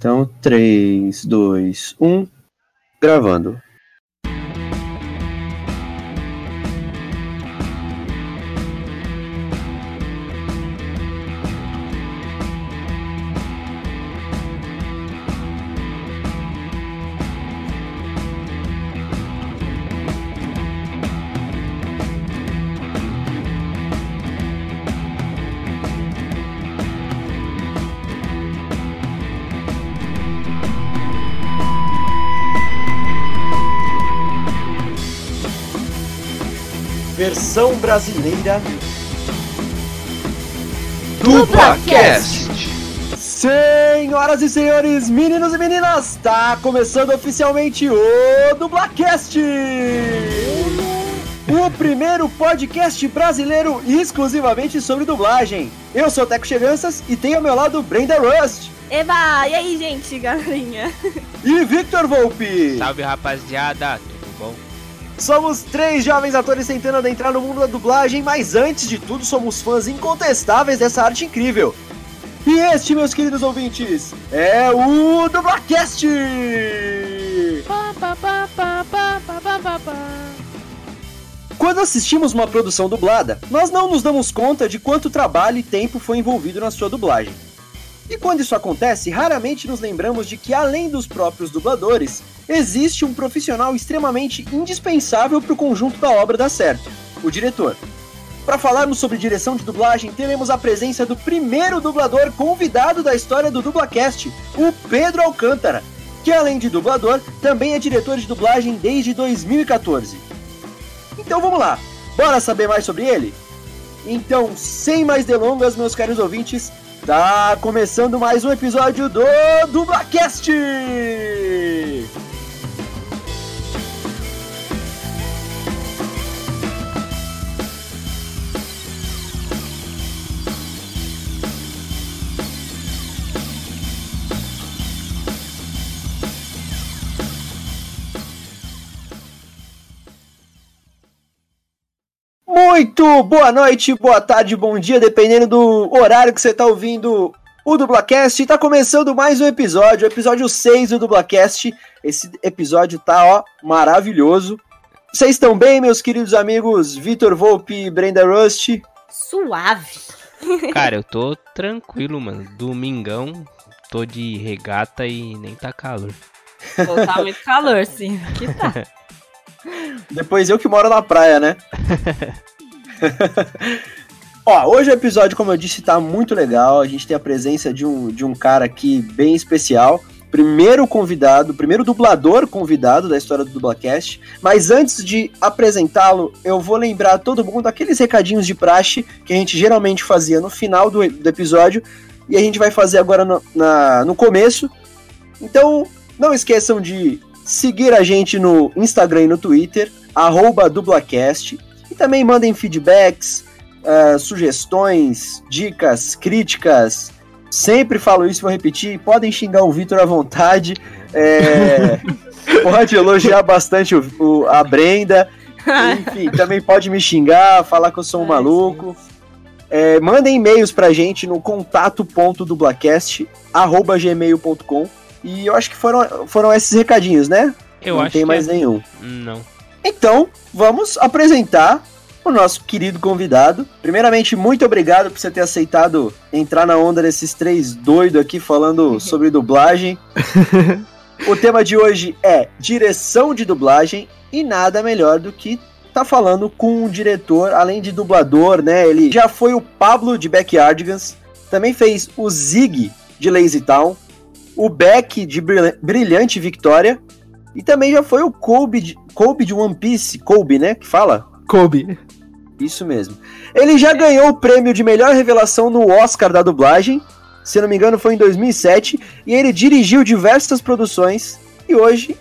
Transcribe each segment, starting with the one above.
Então, 3, 2, 1, gravando. Brasileira DublaCast. Senhoras e senhores, meninos e meninas, está começando oficialmente o DublaCast! O primeiro podcast brasileiro exclusivamente sobre dublagem. Eu sou o Teco Cheganças e tenho ao meu lado Brenda Rust Eba! E aí, gente, galerinha? e Victor Volpe. Salve rapaziada, tudo bom? Somos três jovens atores tentando adentrar no mundo da dublagem, mas antes de tudo somos fãs incontestáveis dessa arte incrível. E este, meus queridos ouvintes, é o Dublacast! Quando assistimos uma produção dublada, nós não nos damos conta de quanto trabalho e tempo foi envolvido na sua dublagem. E quando isso acontece, raramente nos lembramos de que, além dos próprios dubladores, existe um profissional extremamente indispensável para o conjunto da obra dar certo: o diretor. Para falarmos sobre direção de dublagem, teremos a presença do primeiro dublador convidado da história do Dublacast, o Pedro Alcântara, que além de dublador, também é diretor de dublagem desde 2014. Então vamos lá, bora saber mais sobre ele? Então, sem mais delongas, meus caros ouvintes, tá começando mais um episódio do Dublacast! Muito boa noite, boa tarde, bom dia, dependendo do horário que você está ouvindo o Dublacast. Está começando mais um episódio, o episódio 6 do Dublacast. Esse episódio tá, ó, maravilhoso. Vocês estão bem, meus queridos amigos Vitor Volpe e Brenda Rust? Suave. Cara, eu tô tranquilo, mano. Domingão, tô de regata e nem tá calor. Pô, tá muito calor, sim. Que tá. Depois eu que moro na praia, né? Ó, hoje o episódio, como eu disse, tá muito legal. A gente tem a presença de um, de um cara aqui bem especial. Primeiro convidado, primeiro dublador convidado da história do Dublacast. Mas antes de apresentá-lo, eu vou lembrar todo mundo aqueles recadinhos de praxe que a gente geralmente fazia no final do, do episódio. E a gente vai fazer agora no, na, no começo. Então, não esqueçam de seguir a gente no Instagram e no Twitter, dublacast. E também mandem feedbacks, uh, sugestões, dicas, críticas. Sempre falo isso, vou repetir. Podem xingar o Vitor à vontade. É, pode elogiar bastante o, o, a Brenda. Enfim, também pode me xingar, falar que eu sou um maluco. É, mandem e-mails pra gente no contato.dublacast.gmail.com e eu acho que foram, foram esses recadinhos, né? Eu Não acho tem que mais é. nenhum. Não. Então, vamos apresentar o nosso querido convidado. Primeiramente, muito obrigado por você ter aceitado entrar na onda desses três doidos aqui falando sobre dublagem. o tema de hoje é direção de dublagem e nada melhor do que tá falando com um diretor, além de dublador, né? Ele já foi o Pablo de Backyardigans, também fez o Zig de Lazy Town, o Beck de Brilha- Brilhante Victória e também já foi o Kobe de, Kobe de One Piece, Kobe, né? Que fala? Kobe. Isso mesmo. Ele já ganhou o prêmio de melhor revelação no Oscar da dublagem, se não me engano foi em 2007, e ele dirigiu diversas produções e hoje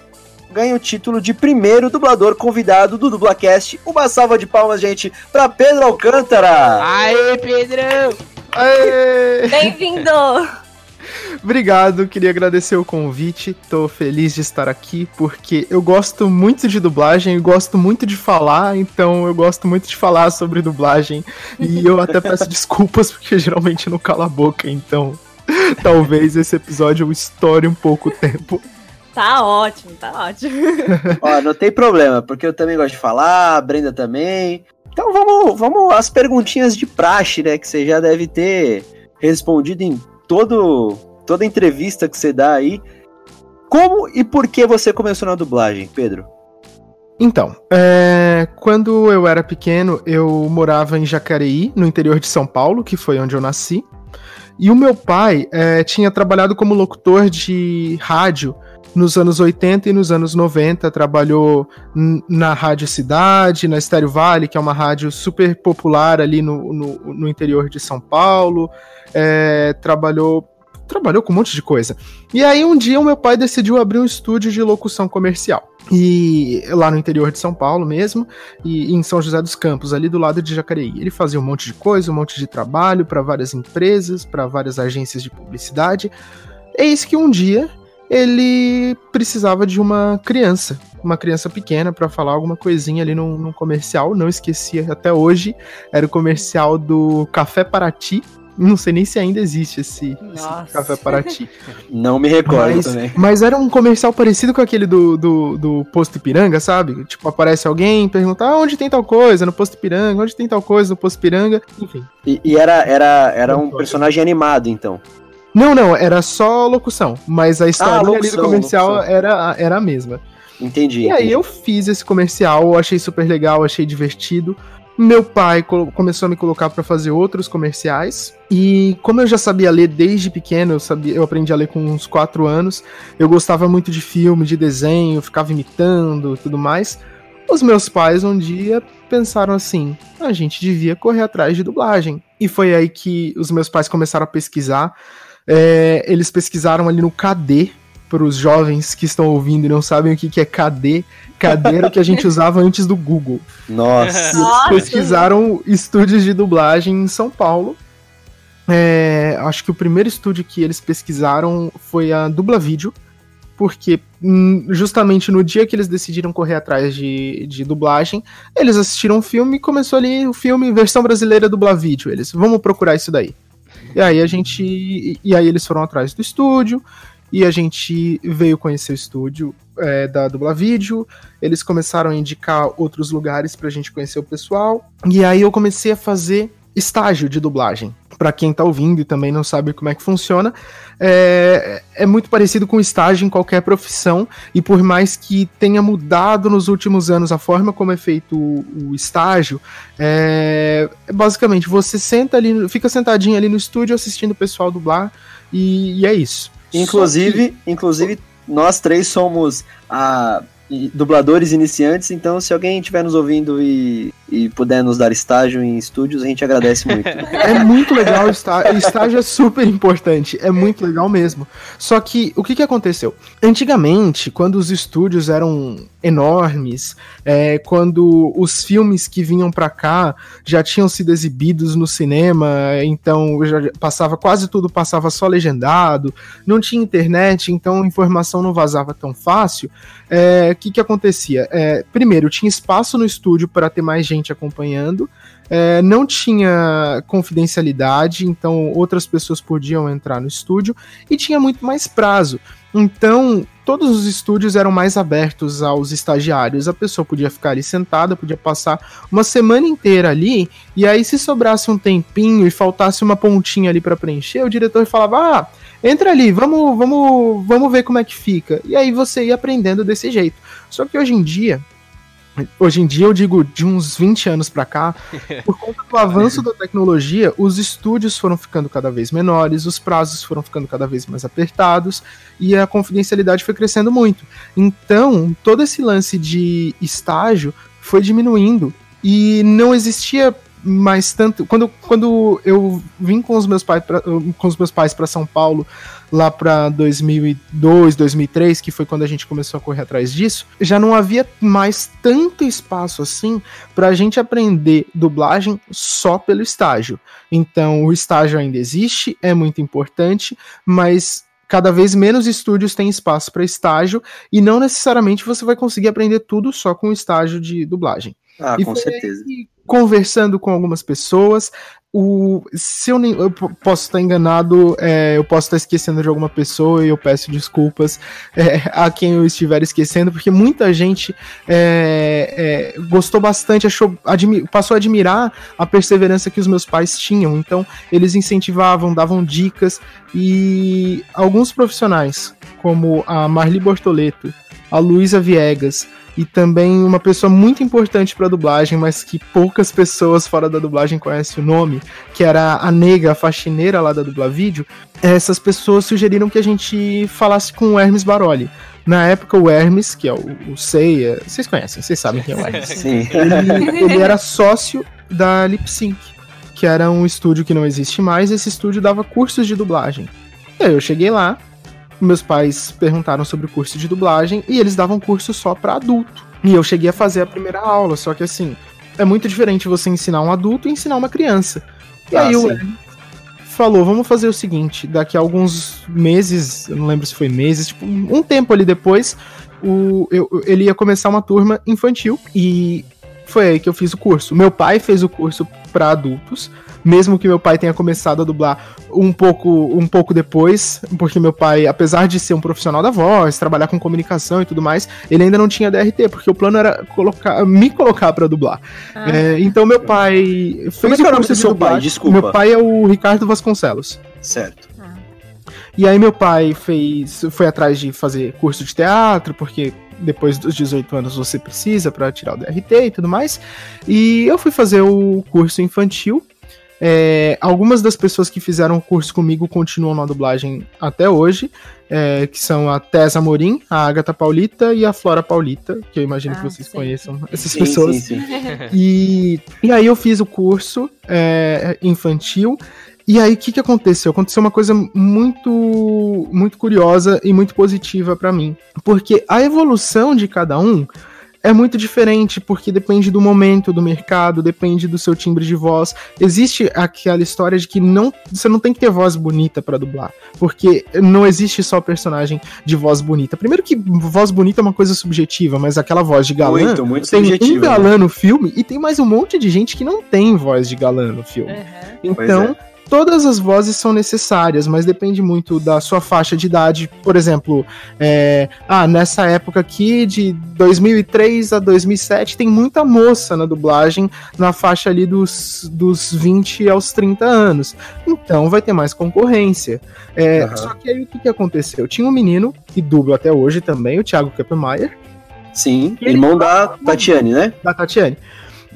ganha o título de primeiro dublador convidado do Dublacast. Uma salva de palmas, gente, para Pedro Alcântara. Aê, Pedrão! Aê! Bem-vindo! Obrigado, queria agradecer o convite. Tô feliz de estar aqui porque eu gosto muito de dublagem e gosto muito de falar, então eu gosto muito de falar sobre dublagem. E eu até peço desculpas porque geralmente eu não calo a boca, então talvez esse episódio estoure um pouco o tempo. Tá ótimo, tá ótimo. Ó, não tem problema, porque eu também gosto de falar, a Brenda também. Então vamos, vamos às perguntinhas de praxe, né? Que você já deve ter respondido em todo, toda entrevista que você dá aí. Como e por que você começou na dublagem, Pedro? Então, é, quando eu era pequeno, eu morava em Jacareí, no interior de São Paulo, que foi onde eu nasci. E o meu pai é, tinha trabalhado como locutor de rádio nos anos 80 e nos anos 90. Trabalhou na Rádio Cidade, na Estéreo Vale, que é uma rádio super popular ali no, no, no interior de São Paulo. É, trabalhou trabalhou com um monte de coisa. E aí um dia o meu pai decidiu abrir um estúdio de locução comercial. E lá no interior de São Paulo mesmo, e em São José dos Campos, ali do lado de Jacareí. Ele fazia um monte de coisa, um monte de trabalho para várias empresas, para várias agências de publicidade. Eis que um dia ele precisava de uma criança, uma criança pequena para falar alguma coisinha ali num, num, comercial, não esquecia até hoje, era o comercial do Café Paraty, não sei nem se ainda existe esse, esse Café Paraty. Não me recordo mas, também. Mas era um comercial parecido com aquele do, do, do Posto Ipiranga, sabe? Tipo, aparece alguém, pergunta, ah, onde tem tal coisa? No Posto Ipiranga, onde tem tal coisa? No Posto Ipiranga, enfim. E, e era, era, era um personagem animado, então? Não, não, era só locução, mas a história ah, locução, do comercial era, era a mesma. Entendi. E entendi. aí eu fiz esse comercial, achei super legal, achei divertido. Meu pai começou a me colocar para fazer outros comerciais. E como eu já sabia ler desde pequeno, eu, sabia, eu aprendi a ler com uns 4 anos, eu gostava muito de filme, de desenho, ficava imitando tudo mais. Os meus pais um dia pensaram assim: a gente devia correr atrás de dublagem. E foi aí que os meus pais começaram a pesquisar. É, eles pesquisaram ali no KD, para os jovens que estão ouvindo e não sabem o que, que é KD, KD era o que a gente usava antes do Google. Nossa. Nossa. Pesquisaram estúdios de dublagem em São Paulo. É, acho que o primeiro estúdio que eles pesquisaram foi a Dubla Vídeo, porque hum, justamente no dia que eles decidiram correr atrás de, de dublagem, eles assistiram um filme e começou ali o filme versão brasileira Dubla Vídeo. Eles, vamos procurar isso daí. E aí a gente. E aí eles foram atrás do estúdio, e a gente veio conhecer o estúdio é, da Dubla Vídeo. Eles começaram a indicar outros lugares pra gente conhecer o pessoal. E aí eu comecei a fazer estágio de dublagem. Para quem tá ouvindo e também não sabe como é que funciona, é, é muito parecido com estágio em qualquer profissão, e por mais que tenha mudado nos últimos anos a forma como é feito o, o estágio, é, basicamente você senta ali, fica sentadinho ali no estúdio assistindo o pessoal dublar, e, e é isso. Inclusive, que... inclusive nós três somos a dubladores iniciantes, então se alguém estiver nos ouvindo e, e puder nos dar estágio em estúdios, a gente agradece muito. é muito legal, o estágio é super importante, é muito legal mesmo. Só que o que, que aconteceu? Antigamente, quando os estúdios eram enormes, é, quando os filmes que vinham para cá já tinham sido exibidos no cinema, então já passava quase tudo passava só legendado, não tinha internet, então informação não vazava tão fácil. O é, que, que acontecia? É, primeiro, tinha espaço no estúdio para ter mais gente acompanhando, é, não tinha confidencialidade, então outras pessoas podiam entrar no estúdio e tinha muito mais prazo. Então, todos os estúdios eram mais abertos aos estagiários. A pessoa podia ficar ali sentada, podia passar uma semana inteira ali, e aí se sobrasse um tempinho e faltasse uma pontinha ali para preencher, o diretor falava: "Ah, entra ali, vamos, vamos, vamos ver como é que fica". E aí você ia aprendendo desse jeito. Só que hoje em dia, hoje em dia eu digo de uns 20 anos para cá, por conta do avanço da tecnologia, os estúdios foram ficando cada vez menores, os prazos foram ficando cada vez mais apertados e a confidencialidade foi crescendo muito. Então, todo esse lance de estágio foi diminuindo e não existia mais tanto. Quando, quando eu vim com os meus pais pra, com os meus pais para São Paulo lá para 2002, 2003, que foi quando a gente começou a correr atrás disso, já não havia mais tanto espaço assim para a gente aprender dublagem só pelo estágio. Então, o estágio ainda existe, é muito importante, mas cada vez menos estúdios têm espaço para estágio e não necessariamente você vai conseguir aprender tudo só com o estágio de dublagem. Ah, e com certeza. Conversando com algumas pessoas. O, se eu, nem, eu posso estar enganado, é, eu posso estar esquecendo de alguma pessoa e eu peço desculpas é, a quem eu estiver esquecendo, porque muita gente é, é gostou bastante, achou, passou a admirar a perseverança que os meus pais tinham. Então, eles incentivavam, davam dicas e alguns profissionais, como a Marli Bortoleto, a Luísa Viegas, e também uma pessoa muito importante para dublagem, mas que poucas pessoas fora da dublagem conhecem o nome, que era a nega, a faxineira lá da Dublavídeo. Essas pessoas sugeriram que a gente falasse com o Hermes Baroli. Na época, o Hermes, que é o, o Seiya, vocês conhecem, vocês sabem quem é o Hermes. Sim. Ele, ele era sócio da Lip Sync, que era um estúdio que não existe mais. Esse estúdio dava cursos de dublagem. E aí eu cheguei lá, meus pais perguntaram sobre o curso de dublagem e eles davam curso só para adulto. E eu cheguei a fazer a primeira aula, só que assim, é muito diferente você ensinar um adulto e ensinar uma criança. E ah, aí o falou, vamos fazer o seguinte, daqui a alguns meses, eu não lembro se foi meses, tipo, um tempo ali depois, o, eu, ele ia começar uma turma infantil e foi aí que eu fiz o curso. Meu pai fez o curso para adultos, mesmo que meu pai tenha começado a dublar um pouco, um pouco depois, porque meu pai, apesar de ser um profissional da voz, trabalhar com comunicação e tudo mais, ele ainda não tinha DRT, porque o plano era colocar, me colocar para dublar. Ah. É, então meu pai fez Como é que o curso de seu pai? Desculpa. Meu pai é o Ricardo Vasconcelos. Certo. Ah. E aí meu pai fez, foi atrás de fazer curso de teatro, porque depois dos 18 anos você precisa para tirar o DRT e tudo mais. E eu fui fazer o curso infantil é, algumas das pessoas que fizeram o curso comigo continuam na dublagem até hoje, é, que são a Tessa Morim, a Agatha Paulita e a Flora Paulita, que eu imagino ah, que vocês sim. conheçam essas sim, pessoas. Sim, e, e aí eu fiz o curso é, infantil. E aí, o que, que aconteceu? Aconteceu uma coisa muito, muito curiosa e muito positiva para mim. Porque a evolução de cada um é muito diferente, porque depende do momento do mercado, depende do seu timbre de voz. Existe aquela história de que não, você não tem que ter voz bonita para dublar, porque não existe só personagem de voz bonita. Primeiro que voz bonita é uma coisa subjetiva, mas aquela voz de galã muito, muito tem um galã né? no filme e tem mais um monte de gente que não tem voz de galã no filme. Uhum. Então, todas as vozes são necessárias, mas depende muito da sua faixa de idade. Por exemplo, é, ah, nessa época aqui, de 2003 a 2007, tem muita moça na dublagem, na faixa ali dos, dos 20 aos 30 anos. Então vai ter mais concorrência. É, uhum. Só que aí o que, que aconteceu? Tinha um menino, que dubla até hoje também, o Thiago Keppenmeier. Sim, irmão da Tatiane, né? Da Tatiane.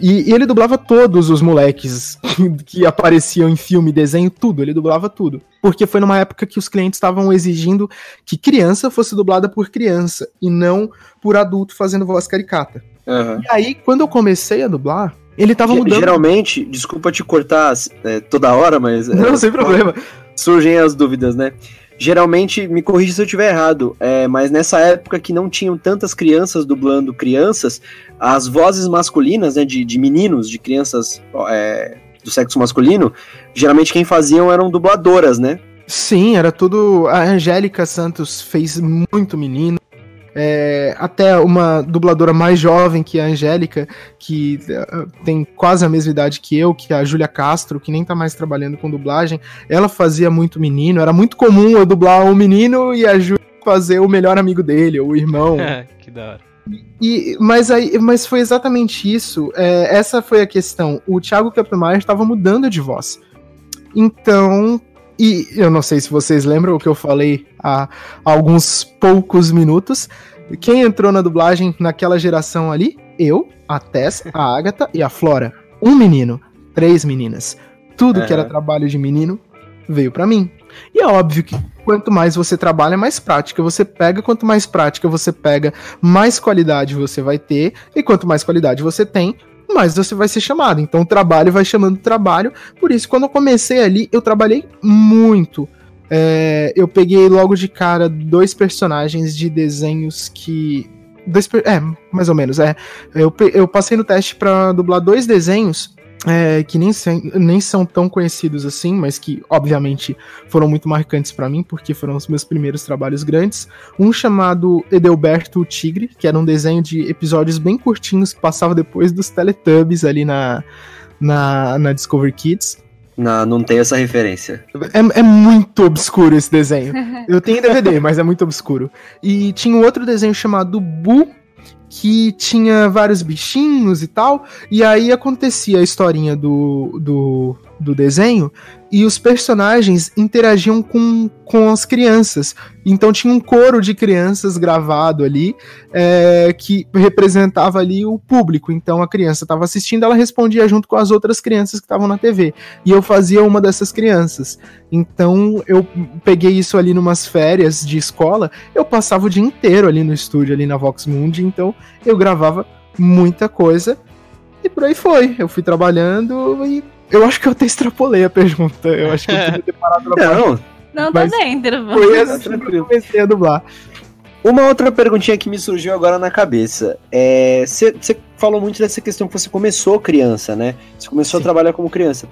E, e ele dublava todos os moleques que, apareciam em filme, desenho, tudo. Ele dublava tudo. Porque foi numa época que os clientes estavam exigindo que criança fosse dublada por criança e não por adulto fazendo voz caricata. Uhum. E aí, quando eu comecei a dublar, ele tava mudando. Geralmente, desculpa te cortar é, toda hora, mas. Não, é, sem problema. Surgem as dúvidas, né? Geralmente, me corrija se eu estiver errado, é, mas nessa época que não tinham tantas crianças dublando crianças, as vozes masculinas, né, de, de meninos, de crianças é, do sexo masculino, geralmente quem faziam eram dubladoras, né? Sim, era tudo. A Angélica Santos fez muito menino. É, até uma dubladora mais jovem que a Angélica, que uh, tem quase a mesma idade que eu, que é a Júlia Castro, que nem tá mais trabalhando com dublagem, ela fazia muito menino, era muito comum eu dublar um menino e a Júlia fazer o melhor amigo dele, ou o irmão. que da hora. E, mas, aí, mas foi exatamente isso. É, essa foi a questão. O Thiago Kappenmeier estava mudando de voz. Então, e eu não sei se vocês lembram o que eu falei há alguns poucos minutos. Quem entrou na dublagem naquela geração ali? Eu, a Tess, a Agatha e a Flora. Um menino, três meninas. Tudo que era trabalho de menino veio para mim. E é óbvio que quanto mais você trabalha, mais prática você pega. Quanto mais prática você pega, mais qualidade você vai ter. E quanto mais qualidade você tem, mais você vai ser chamado. Então o trabalho vai chamando trabalho. Por isso, quando eu comecei ali, eu trabalhei muito. É, eu peguei logo de cara dois personagens de desenhos que. Dois, é, mais ou menos, é. Eu, eu passei no teste para dublar dois desenhos é, que nem, nem são tão conhecidos assim, mas que obviamente foram muito marcantes para mim, porque foram os meus primeiros trabalhos grandes. Um chamado Edelberto o Tigre, que era um desenho de episódios bem curtinhos que passava depois dos Teletubbies ali na, na, na Discovery Kids. Não, não tem essa referência. É, é, muito obscuro esse desenho. Eu tenho DVD, mas é muito obscuro. E tinha um outro desenho chamado Bu, que tinha vários bichinhos e tal, e aí acontecia a historinha do, do, do desenho e os personagens interagiam com, com as crianças. Então tinha um coro de crianças gravado ali é, que representava ali o público. Então a criança estava assistindo, ela respondia junto com as outras crianças que estavam na TV. E eu fazia uma dessas crianças. Então eu peguei isso ali numas férias de escola. Eu passava o dia inteiro ali no estúdio, ali na Vox Mundi. Então eu gravava muita coisa. E por aí foi. Eu fui trabalhando e eu acho que eu até extrapolei a pergunta. Eu acho que eu podia ter parado na Não, não, tá dentro. Foi assim que eu comecei a dublar. Uma outra perguntinha que me surgiu agora na cabeça. Você é, falou muito dessa questão que você começou criança, né? Você começou Sim. a trabalhar como criança.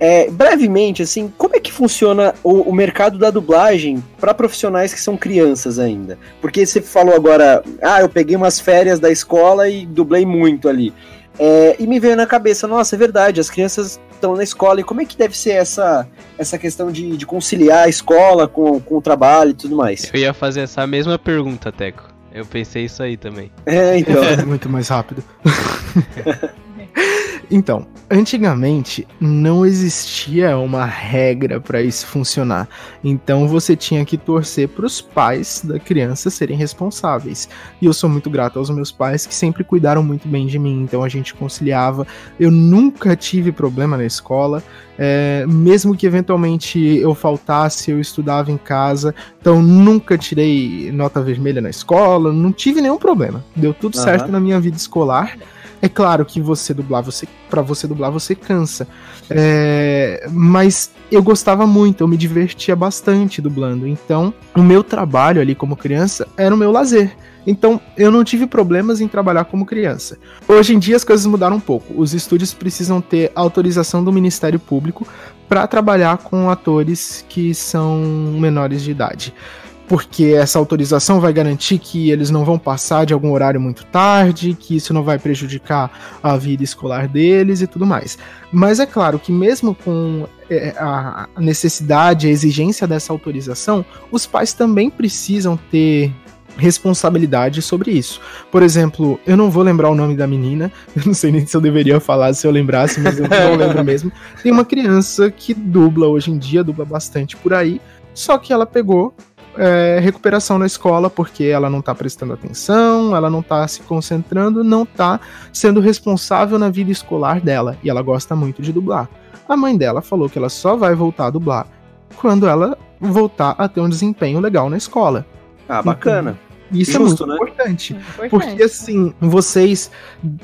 É, brevemente, assim, como é que funciona o, o mercado da dublagem para profissionais que são crianças ainda? Porque você falou agora, ah, eu peguei umas férias da escola e dublei muito ali. É, e me veio na cabeça, nossa, é verdade, as crianças estão na escola, e como é que deve ser essa, essa questão de, de conciliar a escola com, com o trabalho e tudo mais? Eu ia fazer essa mesma pergunta, Teco. Eu pensei isso aí também. É, então. É muito mais rápido. Então, antigamente não existia uma regra para isso funcionar. Então você tinha que torcer para os pais da criança serem responsáveis. E eu sou muito grato aos meus pais que sempre cuidaram muito bem de mim. Então a gente conciliava. Eu nunca tive problema na escola. É, mesmo que eventualmente eu faltasse, eu estudava em casa. Então nunca tirei nota vermelha na escola. Não tive nenhum problema. Deu tudo uhum. certo na minha vida escolar. É claro que você dublar, você para você dublar você cansa. É, mas eu gostava muito, eu me divertia bastante dublando. Então, o meu trabalho ali como criança era o meu lazer. Então, eu não tive problemas em trabalhar como criança. Hoje em dia as coisas mudaram um pouco. Os estúdios precisam ter autorização do Ministério Público para trabalhar com atores que são menores de idade porque essa autorização vai garantir que eles não vão passar de algum horário muito tarde, que isso não vai prejudicar a vida escolar deles e tudo mais. Mas é claro que, mesmo com é, a necessidade, a exigência dessa autorização, os pais também precisam ter responsabilidade sobre isso. Por exemplo, eu não vou lembrar o nome da menina, eu não sei nem se eu deveria falar se eu lembrasse, mas eu não lembro mesmo. Tem uma criança que dubla hoje em dia, dubla bastante por aí, só que ela pegou é, recuperação na escola porque ela não tá prestando atenção, ela não tá se concentrando, não tá sendo responsável na vida escolar dela. E ela gosta muito de dublar. A mãe dela falou que ela só vai voltar a dublar quando ela voltar a ter um desempenho legal na escola. Ah, bacana. Isso Justo, é muito né? importante, importante. Porque assim, vocês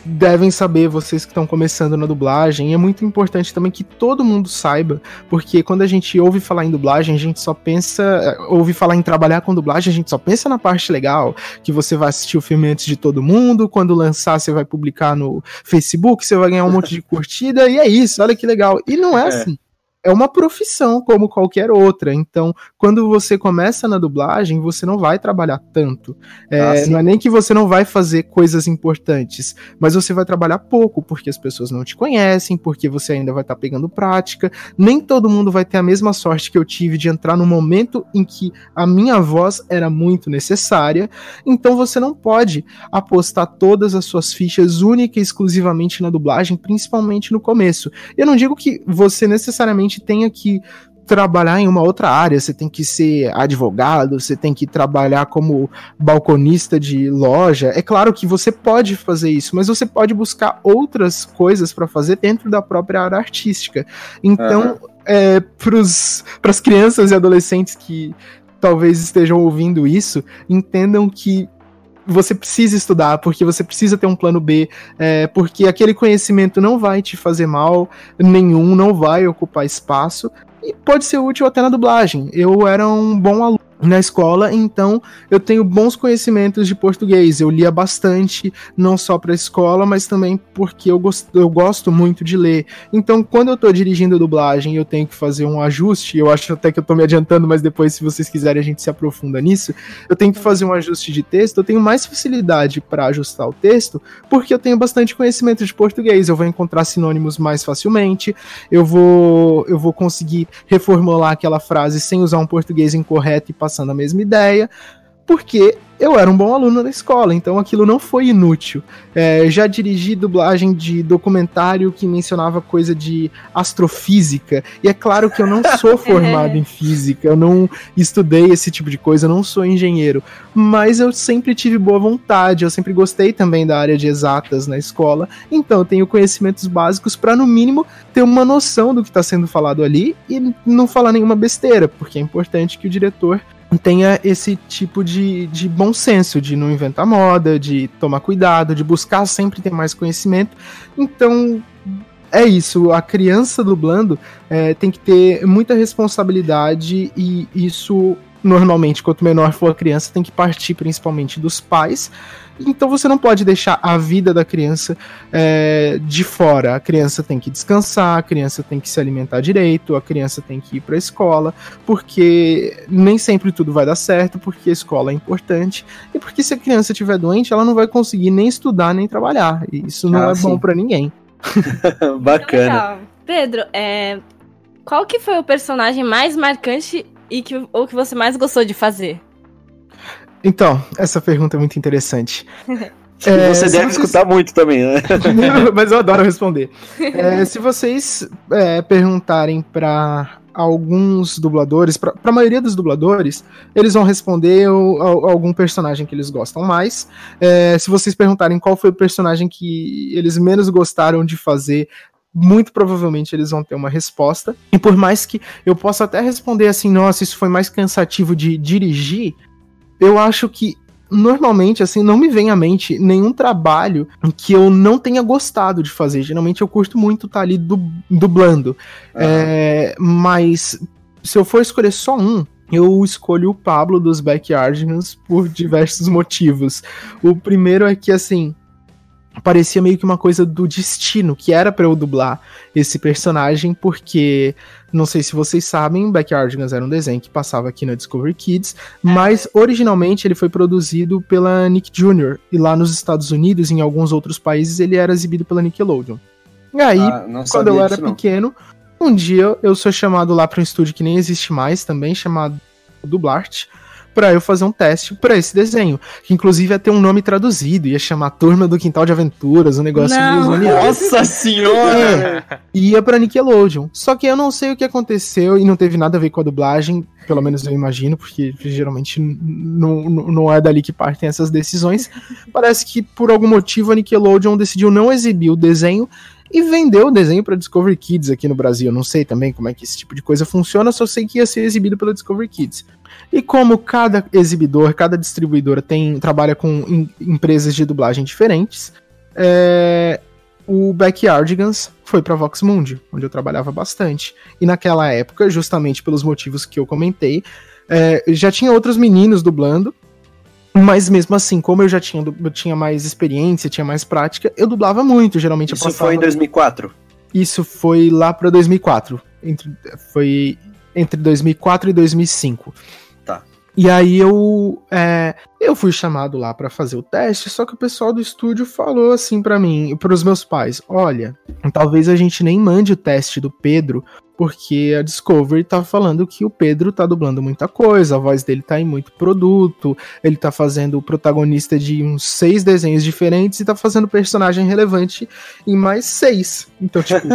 devem saber, vocês que estão começando na dublagem, é muito importante também que todo mundo saiba, porque quando a gente ouve falar em dublagem, a gente só pensa, ouve falar em trabalhar com dublagem, a gente só pensa na parte legal, que você vai assistir o filme antes de todo mundo, quando lançar você vai publicar no Facebook, você vai ganhar um monte de curtida, e é isso, olha que legal. E não é, é. assim é uma profissão como qualquer outra. Então, quando você começa na dublagem, você não vai trabalhar tanto. É, ah, não é nem que você não vai fazer coisas importantes, mas você vai trabalhar pouco, porque as pessoas não te conhecem, porque você ainda vai estar tá pegando prática. Nem todo mundo vai ter a mesma sorte que eu tive de entrar no momento em que a minha voz era muito necessária. Então, você não pode apostar todas as suas fichas única e exclusivamente na dublagem, principalmente no começo. Eu não digo que você necessariamente necessariamente tenha que trabalhar em uma outra área, você tem que ser advogado, você tem que trabalhar como balconista de loja. É claro que você pode fazer isso, mas você pode buscar outras coisas para fazer dentro da própria área artística. Então, uhum. é, para as crianças e adolescentes que talvez estejam ouvindo isso, entendam que você precisa estudar, porque você precisa ter um plano B, é, porque aquele conhecimento não vai te fazer mal nenhum, não vai ocupar espaço, e pode ser útil até na dublagem. Eu era um bom aluno na escola, então eu tenho bons conhecimentos de português. Eu lia bastante, não só para a escola, mas também porque eu gosto, eu gosto muito de ler. Então, quando eu estou dirigindo dublagem, eu tenho que fazer um ajuste. Eu acho até que eu estou me adiantando, mas depois, se vocês quiserem, a gente se aprofunda nisso. Eu tenho que fazer um ajuste de texto. Eu tenho mais facilidade para ajustar o texto, porque eu tenho bastante conhecimento de português. Eu vou encontrar sinônimos mais facilmente. Eu vou, eu vou conseguir reformular aquela frase sem usar um português incorreto e passar passando a mesma ideia, porque eu era um bom aluno da escola, então aquilo não foi inútil. É, já dirigi dublagem de documentário que mencionava coisa de astrofísica, e é claro que eu não sou formado em física, eu não estudei esse tipo de coisa, eu não sou engenheiro, mas eu sempre tive boa vontade, eu sempre gostei também da área de exatas na escola, então eu tenho conhecimentos básicos para, no mínimo, ter uma noção do que está sendo falado ali e não falar nenhuma besteira, porque é importante que o diretor tenha esse tipo de, de bom senso, de não inventar moda, de tomar cuidado, de buscar sempre ter mais conhecimento. Então, é isso. A criança dublando é, tem que ter muita responsabilidade e isso, normalmente, quanto menor for a criança, tem que partir principalmente dos pais então você não pode deixar a vida da criança é, de fora. A criança tem que descansar, a criança tem que se alimentar direito, a criança tem que ir para a escola, porque nem sempre tudo vai dar certo, porque a escola é importante e porque se a criança estiver doente, ela não vai conseguir nem estudar nem trabalhar. E isso não ah, é sim. bom para ninguém. Bacana. Legal. Pedro, é, qual que foi o personagem mais marcante e que, ou que você mais gostou de fazer? Então, essa pergunta é muito interessante. É, você deve vocês... escutar muito também, né? Mas eu adoro responder. É, se vocês é, perguntarem para alguns dubladores, para a maioria dos dubladores, eles vão responder o, a, algum personagem que eles gostam mais. É, se vocês perguntarem qual foi o personagem que eles menos gostaram de fazer, muito provavelmente eles vão ter uma resposta. E por mais que eu possa até responder assim, nossa, isso foi mais cansativo de dirigir, eu acho que normalmente, assim, não me vem à mente nenhum trabalho que eu não tenha gostado de fazer. Geralmente eu curto muito estar tá ali dublando. Uhum. É, mas se eu for escolher só um, eu escolho o Pablo dos Backyardigans por diversos motivos. O primeiro é que, assim, parecia meio que uma coisa do destino, que era para eu dublar esse personagem, porque não sei se vocês sabem, Backyardigans era um desenho que passava aqui na Discovery Kids, mas originalmente ele foi produzido pela Nick Jr. e lá nos Estados Unidos e em alguns outros países ele era exibido pela Nickelodeon. E aí, ah, quando eu era pequeno, um dia eu sou chamado lá para um estúdio que nem existe mais também, chamado Dublart, para eu fazer um teste para esse desenho. Que inclusive ia ter um nome traduzido, ia chamar Turma do Quintal de Aventuras, um negócio não. meio Nossa senhora! É, ia pra Nickelodeon. Só que eu não sei o que aconteceu e não teve nada a ver com a dublagem, pelo menos eu imagino, porque geralmente não, não é dali que partem essas decisões. Parece que por algum motivo a Nickelodeon decidiu não exibir o desenho e vendeu o desenho para Discovery Kids aqui no Brasil. Não sei também como é que esse tipo de coisa funciona, só sei que ia ser exibido pela Discovery Kids. E como cada exibidor, cada distribuidora tem trabalha com em, empresas de dublagem diferentes, é, o Backyardigans foi para Vox Mundi, onde eu trabalhava bastante. E naquela época, justamente pelos motivos que eu comentei, é, já tinha outros meninos dublando, mas mesmo assim, como eu já tinha, eu tinha mais experiência, tinha mais prática, eu dublava muito, geralmente. Isso foi em 2004? Isso foi lá para 2004. Entre, foi entre 2004 e 2005. E aí eu é, eu fui chamado lá para fazer o teste, só que o pessoal do estúdio falou assim para mim, para os meus pais, olha, talvez a gente nem mande o teste do Pedro, porque a Discovery tá falando que o Pedro tá dublando muita coisa, a voz dele tá em muito produto, ele tá fazendo o protagonista de uns seis desenhos diferentes e tá fazendo personagem relevante em mais seis. Então, tipo,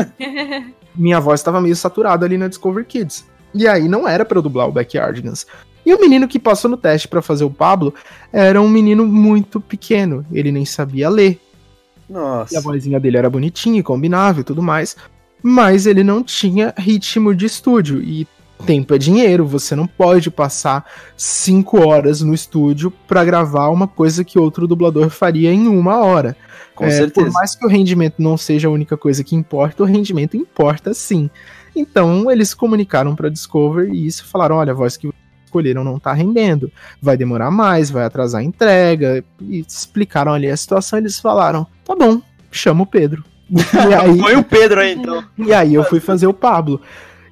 minha voz tava meio saturada ali na Discovery Kids. E aí não era para eu dublar o Backyardigans. E o menino que passou no teste para fazer o Pablo era um menino muito pequeno. Ele nem sabia ler. Nossa. E a vozinha dele era bonitinha e combinável e tudo mais. Mas ele não tinha ritmo de estúdio. E tempo é dinheiro. Você não pode passar cinco horas no estúdio para gravar uma coisa que outro dublador faria em uma hora. Com é, certeza. Por mais que o rendimento não seja a única coisa que importa, o rendimento importa sim. Então eles comunicaram para Discover e isso falaram: olha, a voz que escolheram não tá rendendo. Vai demorar mais, vai atrasar a entrega. E explicaram ali a situação, eles falaram: tá bom, chama o Pedro. E aí, Foi o Pedro aí, então. E aí eu fui fazer o Pablo.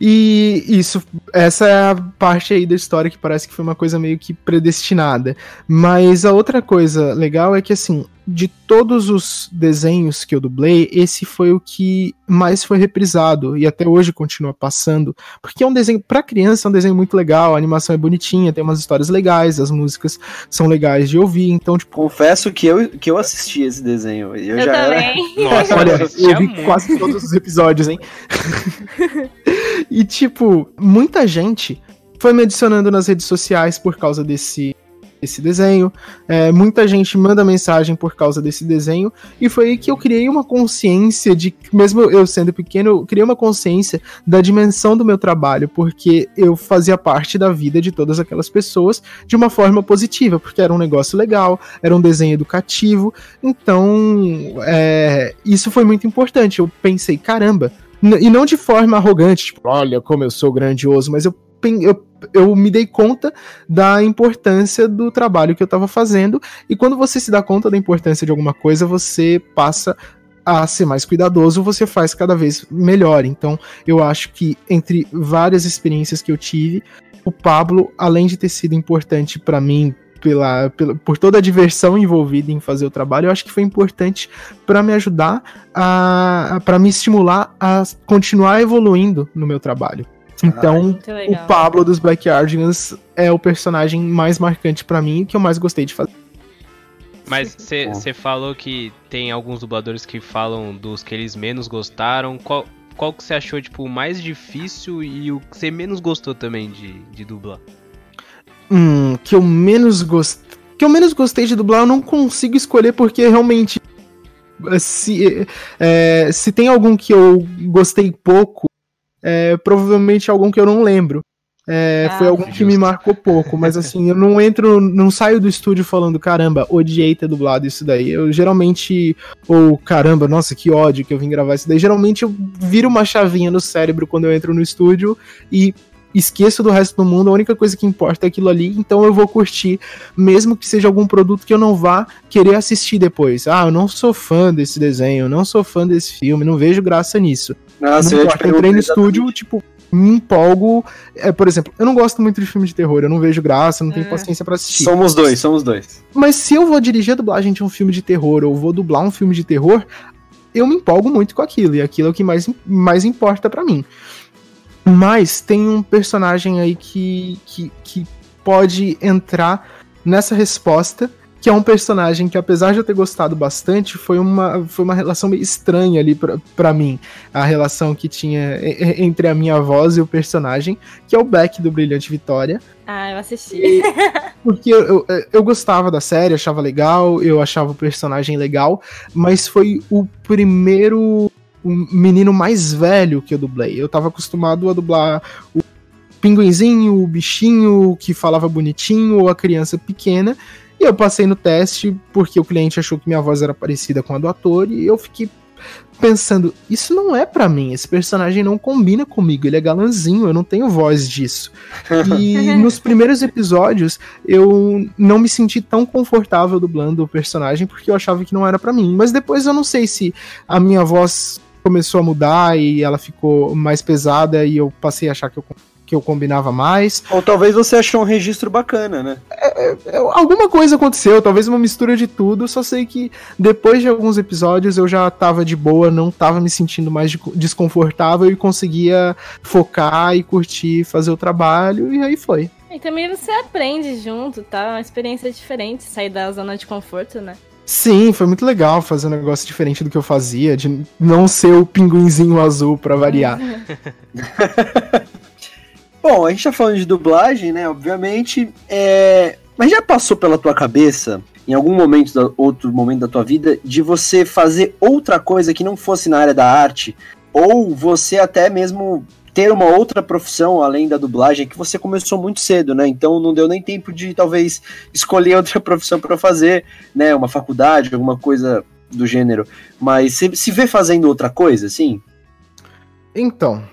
E isso, essa é a parte aí da história que parece que foi uma coisa meio que predestinada. Mas a outra coisa legal é que, assim, de todos os desenhos que eu dublei, esse foi o que mais foi reprisado e até hoje continua passando, porque é um desenho para criança, é um desenho muito legal, a animação é bonitinha, tem umas histórias legais, as músicas são legais de ouvir, então tipo, confesso que eu que eu assisti esse desenho, eu, Eu já também. era Nossa, olha, eu vi quase todos os episódios, hein? e tipo, muita gente foi me adicionando nas redes sociais por causa desse esse desenho. É, muita gente manda mensagem por causa desse desenho. E foi aí que eu criei uma consciência de, mesmo eu sendo pequeno, eu criei uma consciência da dimensão do meu trabalho, porque eu fazia parte da vida de todas aquelas pessoas de uma forma positiva, porque era um negócio legal, era um desenho educativo. Então, é, isso foi muito importante. Eu pensei, caramba. E não de forma arrogante, tipo, olha como eu sou grandioso, mas eu, eu, eu me dei conta da importância do trabalho que eu estava fazendo. E quando você se dá conta da importância de alguma coisa, você passa a ser mais cuidadoso, você faz cada vez melhor. Então, eu acho que entre várias experiências que eu tive, o Pablo, além de ter sido importante para mim pela, pela, por toda a diversão envolvida em fazer o trabalho, eu acho que foi importante para me ajudar a para me estimular a continuar evoluindo no meu trabalho. Então, Muito o. Pablo dos Backyardigans é o personagem mais marcante pra mim e que eu mais gostei de fazer. Mas você falou que tem alguns dubladores que falam dos que eles menos gostaram. Qual, qual que você achou, tipo, o mais difícil e o que você menos gostou também de, de dublar? Hum, que eu menos gostei. Que eu menos gostei de dublar, eu não consigo escolher porque realmente. Se, é, se tem algum que eu gostei pouco, é, provavelmente algum que eu não lembro. É, Ah, foi algum que me justo. marcou pouco, mas assim, eu não entro, não saio do estúdio falando, caramba, odiei ter dublado isso daí. Eu geralmente, ou caramba, nossa, que ódio que eu vim gravar isso daí. Geralmente eu viro uma chavinha no cérebro quando eu entro no estúdio e esqueço do resto do mundo, a única coisa que importa é aquilo ali, então eu vou curtir, mesmo que seja algum produto que eu não vá querer assistir depois. Ah, eu não sou fã desse desenho, eu não sou fã desse filme, não vejo graça nisso. Nossa, não importa, eu entrei no estúdio, tipo, me empolgo. É, por exemplo, eu não gosto muito de filme de terror, eu não vejo graça, não tenho É. paciência pra assistir. Somos dois, somos dois. Mas se eu vou dirigir a dublagem de um filme de terror ou vou dublar um filme de terror, eu me empolgo muito com aquilo, e aquilo é o que mais, mais importa pra mim. Mas tem um personagem aí que, que, que pode entrar nessa resposta, que é um personagem que, apesar de eu ter gostado bastante, foi uma, foi uma relação meio estranha ali pra, pra mim. A relação que tinha entre a minha voz e o personagem, que é o Beck do Brilhante Vitória. Ah, eu assisti. Porque eu, eu, eu gostava da série, achava legal, eu achava o personagem legal, mas foi o primeiro o menino mais velho que eu dublei. Eu tava acostumado a dublar o pinguinzinho, o bichinho que falava bonitinho, ou a criança pequena. E eu passei no teste porque o cliente achou que minha voz era parecida com a do ator, e eu fiquei pensando, isso não é pra mim, esse personagem não combina comigo, ele é galanzinho, eu não tenho voz disso. E nos primeiros episódios eu não me senti tão confortável dublando o personagem porque eu achava que não era pra mim. Mas depois eu não sei se a minha voz começou a mudar e ela ficou mais pesada e eu passei a achar que eu, que eu combinava mais. Ou talvez você achou um registro bacana, né? Eu- alguma coisa aconteceu, talvez uma mistura de tudo. Só sei que depois de alguns episódios eu já tava de boa, não tava me sentindo mais de- desconfortável e conseguia focar e curtir, fazer o trabalho, e aí foi. E também você aprende junto, tá? Uma experiência diferente, sair da zona de conforto, né? Sim, foi muito legal fazer um negócio diferente do que eu fazia, de não ser o pinguinzinho azul pra variar. Bom, a gente tá falando de dublagem, né? Obviamente. É... Mas já passou pela tua cabeça, em algum momento, da... outro momento da tua vida, de você fazer outra coisa que não fosse na área da arte? Ou você até mesmo ter uma outra profissão além da dublagem, que você começou muito cedo, né? Então não deu nem tempo de talvez escolher outra profissão para fazer, né? Uma faculdade, alguma coisa do gênero. Mas você se vê fazendo outra coisa, assim? Então,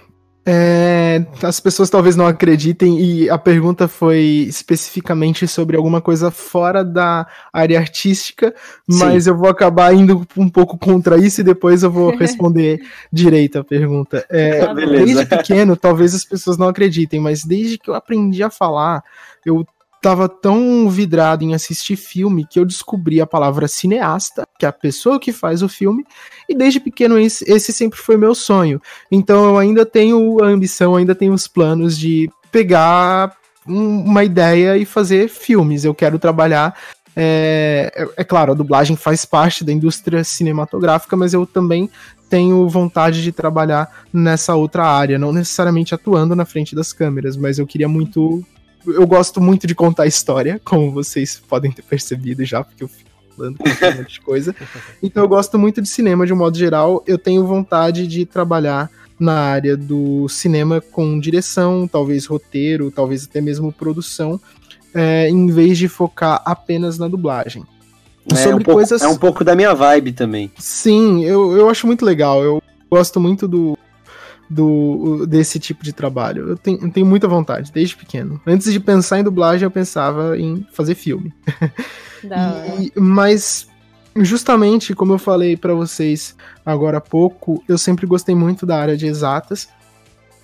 É, as pessoas talvez não acreditem e a pergunta foi especificamente sobre alguma coisa fora da área artística, mas Sim. eu vou acabar indo um pouco contra isso e depois eu vou responder direito a pergunta. É, ah, desde pequeno, talvez as pessoas não acreditem, mas desde que eu aprendi a falar, eu tava tão vidrado em assistir filme que eu descobri a palavra cineasta, que é a pessoa que faz o filme, e desde pequeno esse, sempre foi meu sonho. Então eu ainda tenho a ambição, ainda tenho os planos de pegar um, uma ideia e fazer filmes. Eu quero trabalhar. É, é, é claro, a dublagem faz parte da indústria cinematográfica, mas eu também tenho vontade de trabalhar nessa outra área, não necessariamente atuando na frente das câmeras, mas eu queria muito eu gosto muito de contar história, como vocês podem ter percebido já, porque eu fico falando um monte de coisa. Então eu gosto muito de cinema de um modo geral. Eu tenho vontade de trabalhar na área do cinema com direção, talvez roteiro, talvez até mesmo produção, é, em vez de focar apenas na dublagem. É, Sobre um pouco, coisas... é um pouco da minha vibe também. Sim, eu, eu acho muito legal. Eu gosto muito do, do, desse tipo de trabalho. Eu tenho, eu tenho muita vontade, desde pequeno. Antes de pensar em dublagem, eu pensava em fazer filme. e, mas, justamente como eu falei para vocês agora há pouco, eu sempre gostei muito da área de exatas.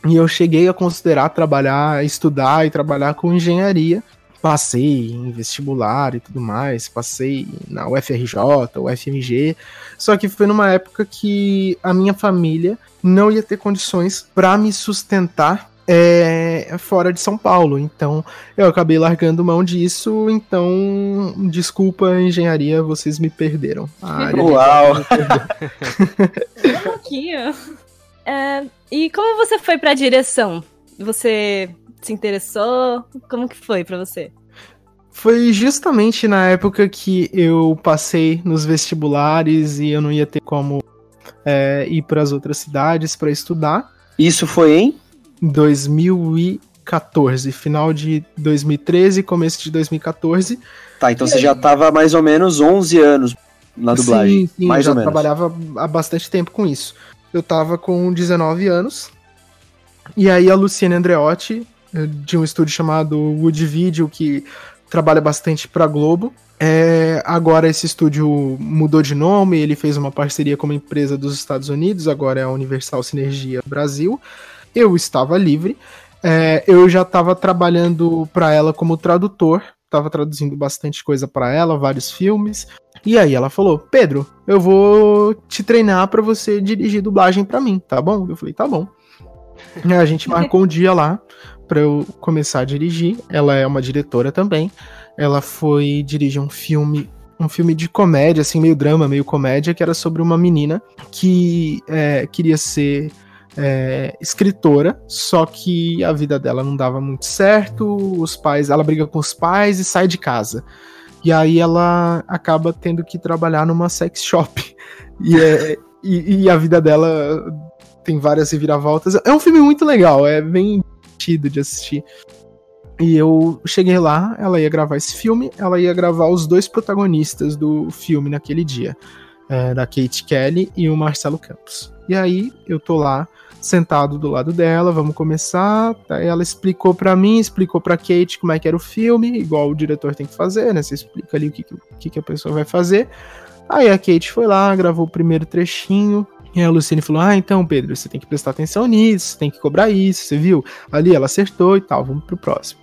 E eu cheguei a considerar trabalhar, estudar e trabalhar com engenharia. Passei em vestibular e tudo mais, passei na UFRJ, UFMG. Só que foi numa época que a minha família não ia ter condições para me sustentar é, fora de São Paulo. Então eu acabei largando mão disso. Então, desculpa, engenharia, vocês me perderam. Uau! um pouquinho. É, e como você foi para a direção? Você se interessou? Como que foi para você? Foi justamente na época que eu passei nos vestibulares e eu não ia ter como é, ir para as outras cidades para estudar. Isso foi em 2014, final de 2013, começo de 2014. Tá, então e você aí... já estava mais ou menos 11 anos na dublagem. Sim, sim mais já ou menos. trabalhava há bastante tempo com isso. Eu estava com 19 anos. E aí a Luciane Andreotti, de um estúdio chamado Wood Video, que trabalha bastante para Globo, é, agora esse estúdio mudou de nome, ele fez uma parceria com uma empresa dos Estados Unidos, agora é a Universal Sinergia Brasil. Eu estava livre, é, eu já estava trabalhando para ela como tradutor, estava traduzindo bastante coisa para ela, vários filmes. E aí ela falou: "Pedro, eu vou te treinar para você dirigir dublagem para mim, tá bom?" Eu falei: "Tá bom". a gente marcou um dia lá para eu começar a dirigir. Ela é uma diretora também ela foi dirigir um filme um filme de comédia, assim, meio drama, meio comédia, que era sobre uma menina que é, queria ser é, escritora, só que a vida dela não dava muito certo, os pais, ela briga com os pais e sai de casa. E aí ela acaba tendo que trabalhar numa sex shop. E, é, e, e a vida dela tem várias reviravoltas. É um filme muito legal, é bem divertido de assistir. E eu cheguei lá, ela ia gravar esse filme, ela ia gravar os dois protagonistas do filme naquele dia, é, da Kate Kelly e o Marcelo Campos. E aí eu tô lá sentado do lado dela, vamos começar. Aí ela explicou para mim, explicou para Kate como é que era o filme, igual o diretor tem que fazer, né? Você explica ali o que, que, que a pessoa vai fazer. Aí a Kate foi lá, gravou o primeiro trechinho, e a Luciene falou: Ah, então, Pedro, você tem que prestar atenção nisso, tem que cobrar isso, você viu? Ali ela acertou e tal, vamos pro próximo.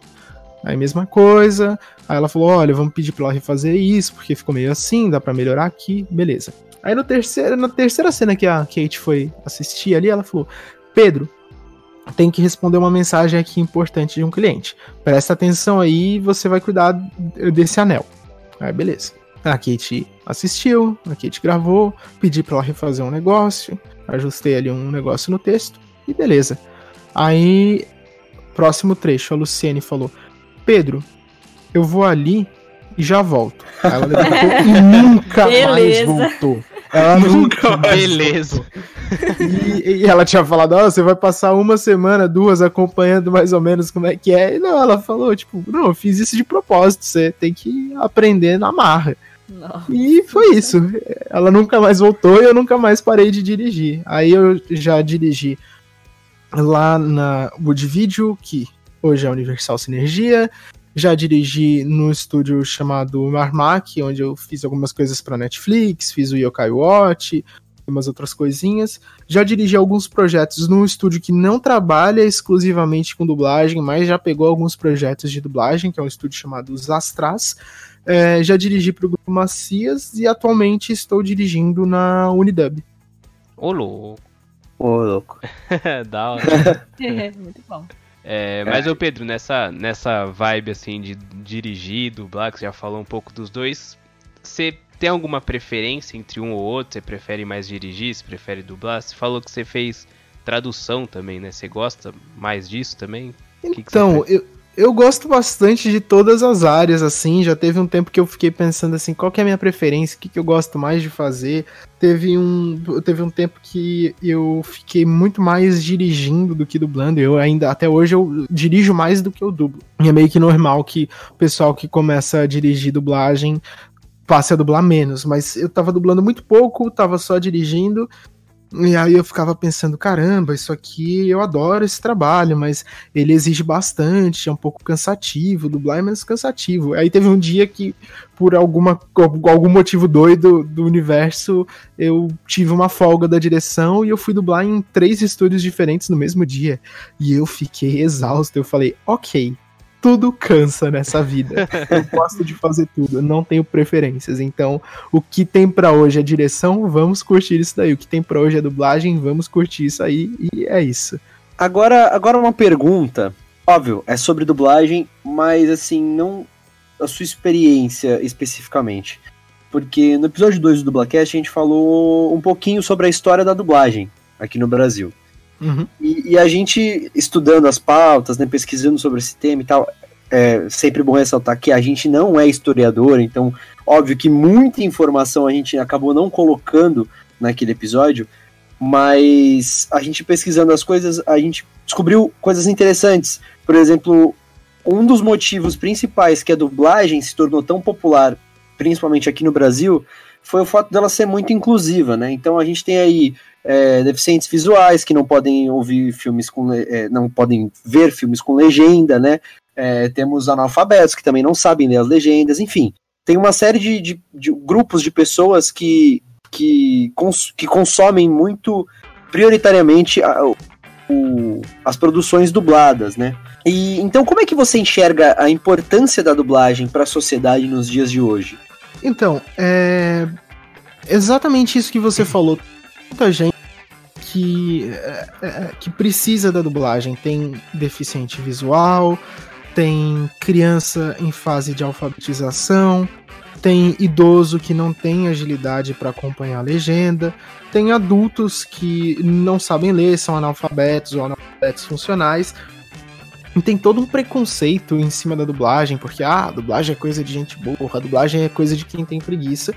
Aí mesma coisa. Aí ela falou: olha, vamos pedir pra ela refazer isso, porque ficou meio assim, dá para melhorar aqui, beleza. Aí no terceiro, na terceira cena que a Kate foi assistir ali, ela falou: Pedro, tem que responder uma mensagem aqui importante de um cliente. Presta atenção aí, você vai cuidar desse anel. Aí beleza. A Kate assistiu, a Kate gravou, pedi para ela refazer um negócio, ajustei ali um negócio no texto e beleza. Aí, próximo trecho, a Luciene falou: Pedro, eu vou ali e já volto. ela levantou e nunca mais voltou. Ela nunca mais Beleza. E, e, ela tinha falado, oh, você vai passar uma semana, duas, acompanhando mais ou menos como é que é. E não, ela falou, tipo, não, eu fiz isso de propósito, você tem que aprender na marra. E foi isso. Ela nunca mais voltou e eu nunca mais parei de dirigir. Aí eu já dirigi lá na Wood Video, que hoje é Universal Sinergia. Já dirigi no estúdio chamado Marmac, onde eu fiz algumas coisas para Netflix, fiz o Yokai Watch, umas outras coisinhas. Já dirigi alguns projetos num estúdio que não trabalha exclusivamente com dublagem, mas já pegou alguns projetos de dublagem, que é um estúdio chamado Os Astras. É, já dirigi para o Grupo Macias e atualmente estou dirigindo na Unidub. Ô, louco. Ô, louco. da hora. É, muito bom. É, mas, ô Pedro, nessa, nessa vibe assim de dirigir, dublar, que você já falou um pouco dos dois, você tem alguma preferência entre um ou outro? Você prefere mais dirigir? Você prefere dublar? Você falou que você fez tradução também, né? Você gosta mais disso também? Então, que eu, eu gosto bastante de todas as áreas, assim. Já teve um tempo que eu fiquei pensando assim, qual que é a minha preferência, o que, que eu gosto mais de fazer. Teve um, teve um tempo que eu fiquei muito mais dirigindo do que dublando. Eu ainda, até hoje, eu dirijo mais do que eu dublo. E é meio que normal que o pessoal que começa a dirigir dublagem passe a dublar menos, mas eu tava dublando muito pouco, tava só dirigindo, e aí eu ficava pensando, caramba, isso aqui eu adoro esse trabalho, mas ele exige bastante, é um pouco cansativo, dublar é menos cansativo. Aí teve um dia que, por alguma, algum motivo doido do universo, eu tive uma folga da direção e eu fui dublar em três estúdios diferentes no mesmo dia. E eu fiquei exausto, eu falei, ok, tudo cansa nessa vida. Eu gosto de fazer tudo, não tenho preferências. Então, o que tem para hoje é direção, vamos curtir isso daí. O que tem para hoje é dublagem, vamos curtir isso aí e é isso. Agora, agora uma pergunta. Óbvio, é sobre dublagem, mas assim, não a sua experiência especificamente. Porque no episódio 2 do Dublacast a gente falou um pouquinho sobre a história da dublagem aqui no Brasil. Uhum. E, e, a gente, estudando as pautas, né, pesquisando sobre esse tema e tal, é sempre bom ressaltar que a gente não é historiador, então, óbvio que muita informação a gente acabou não colocando naquele episódio, mas a gente pesquisando as coisas, a gente descobriu coisas interessantes. Por exemplo, um dos motivos principais que a dublagem se tornou tão popular, principalmente aqui no Brasil, foi o fato dela ser muito inclusiva, né? Então a gente tem aí é, deficientes visuais que não podem ouvir filmes com é, não podem ver filmes com legenda, né? É, temos analfabetos que também não sabem ler as legendas, enfim, tem uma série de, de, de grupos de pessoas que, que, cons, que consomem muito prioritariamente a, o, as produções dubladas, né? E então como é que você enxerga a importância da dublagem para a sociedade nos dias de hoje? Então, é exatamente isso que você falou. Muita gente que, é, é, que precisa da dublagem. Tem deficiente visual, tem criança em fase de alfabetização, tem idoso que não tem agilidade para acompanhar a legenda, tem adultos que não sabem ler, são analfabetos ou analfabetos funcionais. E tem todo um preconceito em cima da dublagem, porque ah, a dublagem é coisa de gente boa, a dublagem é coisa de quem tem preguiça.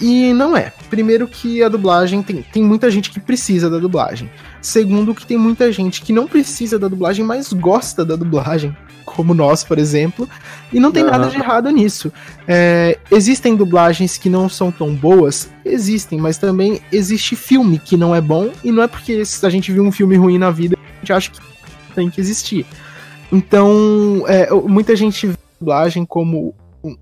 E não é. Primeiro que a dublagem tem, tem muita gente que precisa da dublagem. Segundo que tem muita gente que não precisa da dublagem, mas gosta da dublagem, como nós, por exemplo. E não tem uhum. nada de errado nisso. É, existem dublagens que não são tão boas? Existem, mas também existe filme que não é bom, e não é porque a gente viu um filme ruim na vida, a gente acha que tem que existir. Então, é, muita gente vê a dublagem como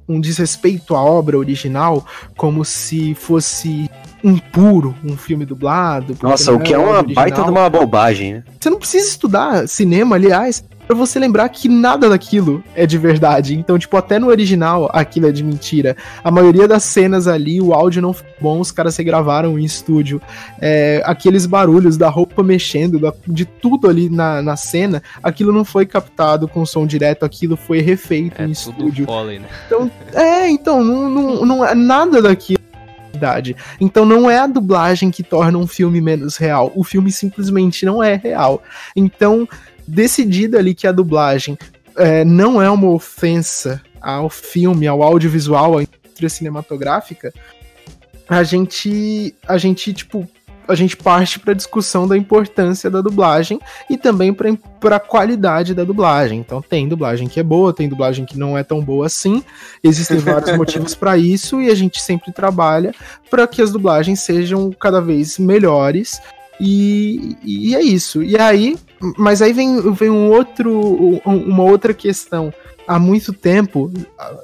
um, desrespeito à obra original, como se fosse impuro um filme dublado. Nossa, o que é uma original. baita de uma bobagem, né? Você não precisa estudar cinema, aliás, para você lembrar que nada daquilo é de verdade. Então, tipo, até no original aquilo é de mentira. A maioria das cenas ali, o áudio não foi bom, os caras regravaram em estúdio. É, aqueles barulhos da roupa mexendo, da, de tudo ali na, na cena, aquilo não foi captado com som direto, aquilo foi refeito é, em estúdio. Foley, né? Então, é, então, não, não, não é nada daquilo então não é a dublagem que torna um filme menos real. O filme simplesmente não é real. Então decidido ali que a dublagem é, não é uma ofensa ao filme, ao audiovisual, à indústria cinematográfica, a gente, a gente tipo, a gente parte para a discussão da importância da dublagem e também para a qualidade da dublagem. Então tem dublagem que é boa, tem dublagem que não é tão boa assim. Existem vários motivos para isso e a gente sempre trabalha para que as dublagens sejam cada vez melhores E, e é isso. E aí, mas aí vem, vem um outro, uma outra questão há muito tempo,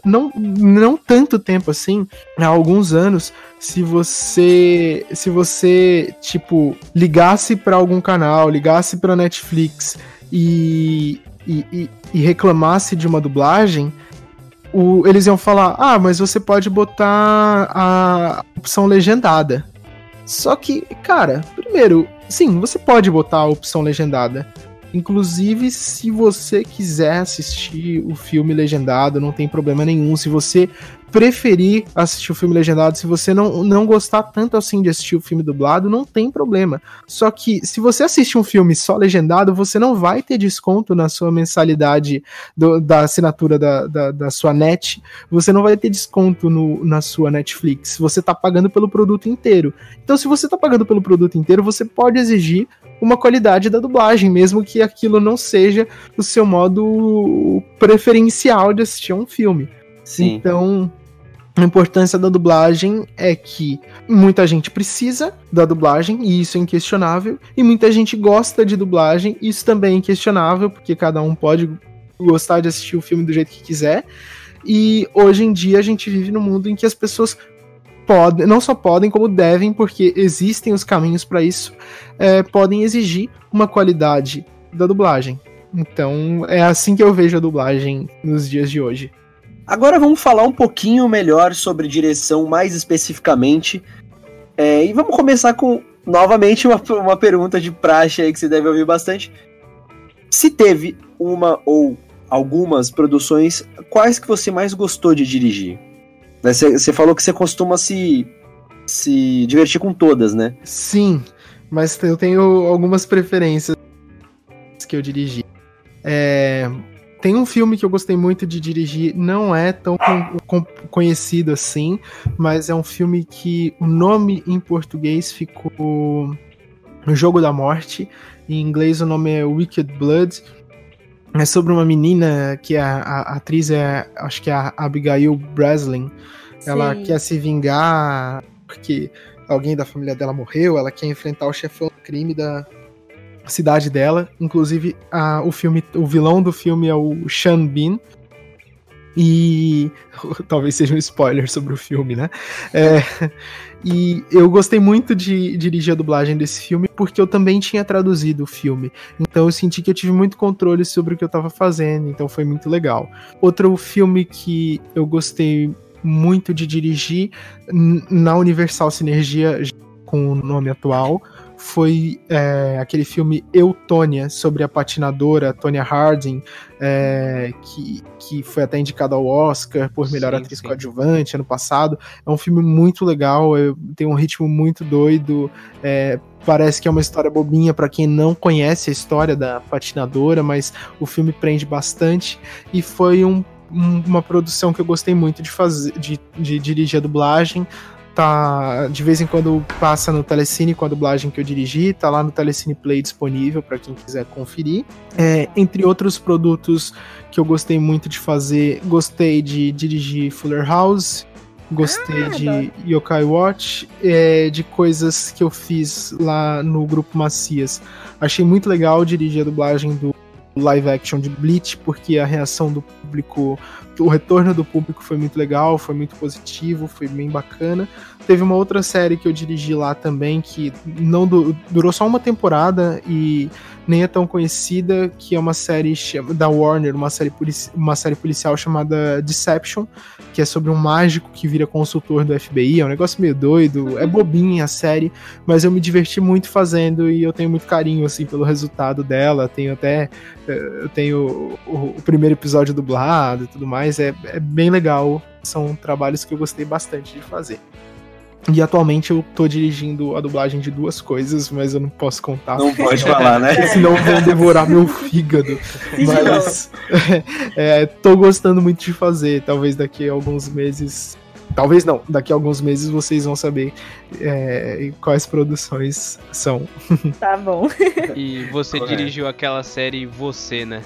não, não tanto tempo assim, há alguns anos, se você se você tipo ligasse para algum canal, ligasse para Netflix e, e, e, reclamasse de uma dublagem, o, eles iam falar: "Ah, mas você pode botar a opção legendada". Só que, cara, primeiro, sim, você pode botar a opção legendada. Inclusive, se você quiser assistir o filme legendado, não tem problema nenhum. Se você preferir assistir o filme legendado, se você não, não gostar tanto assim de assistir o filme dublado, não tem problema. Só que se você assistir um filme só legendado, você não vai ter desconto na sua mensalidade do, da assinatura da, da, da, sua net, você não vai ter desconto no, na sua Netflix. Você está pagando pelo produto inteiro. Então, se você está pagando pelo produto inteiro, você pode exigir uma qualidade da dublagem, mesmo que aquilo não seja o seu modo preferencial de assistir a um filme. Sim. Então, a importância da dublagem é que muita gente precisa da dublagem, e isso é inquestionável, e muita gente gosta de dublagem, isso também é inquestionável, porque cada um pode gostar de assistir o filme do jeito que quiser. E hoje em dia a gente vive num mundo em que as pessoas podem, não só podem, como devem, porque existem os caminhos para isso, é, podem exigir uma qualidade da dublagem. Então é assim que eu vejo a dublagem nos dias de hoje. Agora vamos falar um pouquinho melhor sobre direção, mais especificamente. É, e vamos começar com, novamente, uma, uma pergunta de praxe aí que você deve ouvir bastante. Se teve uma ou algumas produções, quais que você mais gostou de dirigir? Você, você falou que você costuma se, se divertir com todas, né? Sim, mas eu tenho algumas preferências que eu dirigi. É, tem um filme que eu gostei muito de dirigir, não é tão conhecido assim, mas é um filme que o nome em português ficou O Jogo da Morte, em inglês o nome é Wicked Blood. É sobre uma menina que a, a, a atriz é, acho que é a Abigail Breslin. Ela Sim. quer se vingar porque alguém da família dela morreu, ela quer enfrentar o chefão do crime da, cidade dela. Inclusive, a, o filme, o vilão do filme é o Sean Bean. E talvez seja um spoiler sobre o filme, né? É, e eu gostei muito de dirigir a dublagem desse filme porque eu também tinha traduzido o filme. Então eu senti que eu tive muito controle sobre o que eu estava fazendo, então foi muito legal. Outro filme que eu gostei muito de dirigir na Universal Sinergia com o nome atual foi é, aquele filme Eutônia, sobre a patinadora Tonya Harding, é, que, que foi até indicado ao Oscar por melhor sim, atriz sim. coadjuvante ano passado. É um filme muito legal, tem um ritmo muito doido, é, parece que é uma história bobinha para quem não conhece a história da patinadora, mas o filme prende bastante e foi um uma produção que eu gostei muito de fazer, de, de dirigir a dublagem tá de vez em quando passa no Telecine com a dublagem que eu dirigi, tá lá no Telecine Play disponível para quem quiser conferir. É, entre outros produtos que eu gostei muito de fazer, gostei de dirigir Fuller House, gostei ah, de Yokai Watch, é, de coisas que eu fiz lá no grupo Macias. Achei muito legal dirigir a dublagem do live action de Bleach, porque a reação do público o retorno do público foi muito legal, foi muito positivo, foi bem bacana. Teve uma outra série que eu dirigi lá também, que não du durou só uma temporada e nem é tão conhecida, que é uma série da Warner, uma série, uma série policial chamada Deception, que é sobre um mágico que vira consultor do FBI. É um negócio meio doido, é bobinha a série, mas eu me diverti muito fazendo e eu tenho muito carinho assim pelo resultado dela. Tenho até eh, eu tenho o, o primeiro episódio dublado e tudo mais. É, é bem legal. São trabalhos que eu gostei bastante de fazer. E atualmente eu tô dirigindo a dublagem de duas coisas, mas eu não posso contar. Não pode falar, né? Senão vão devorar meu fígado. mas é, tô gostando muito de fazer. Talvez daqui a alguns meses. Talvez não, daqui a alguns meses vocês vão saber é, quais produções são. Tá bom. E você dirigiu aquela série Você, né?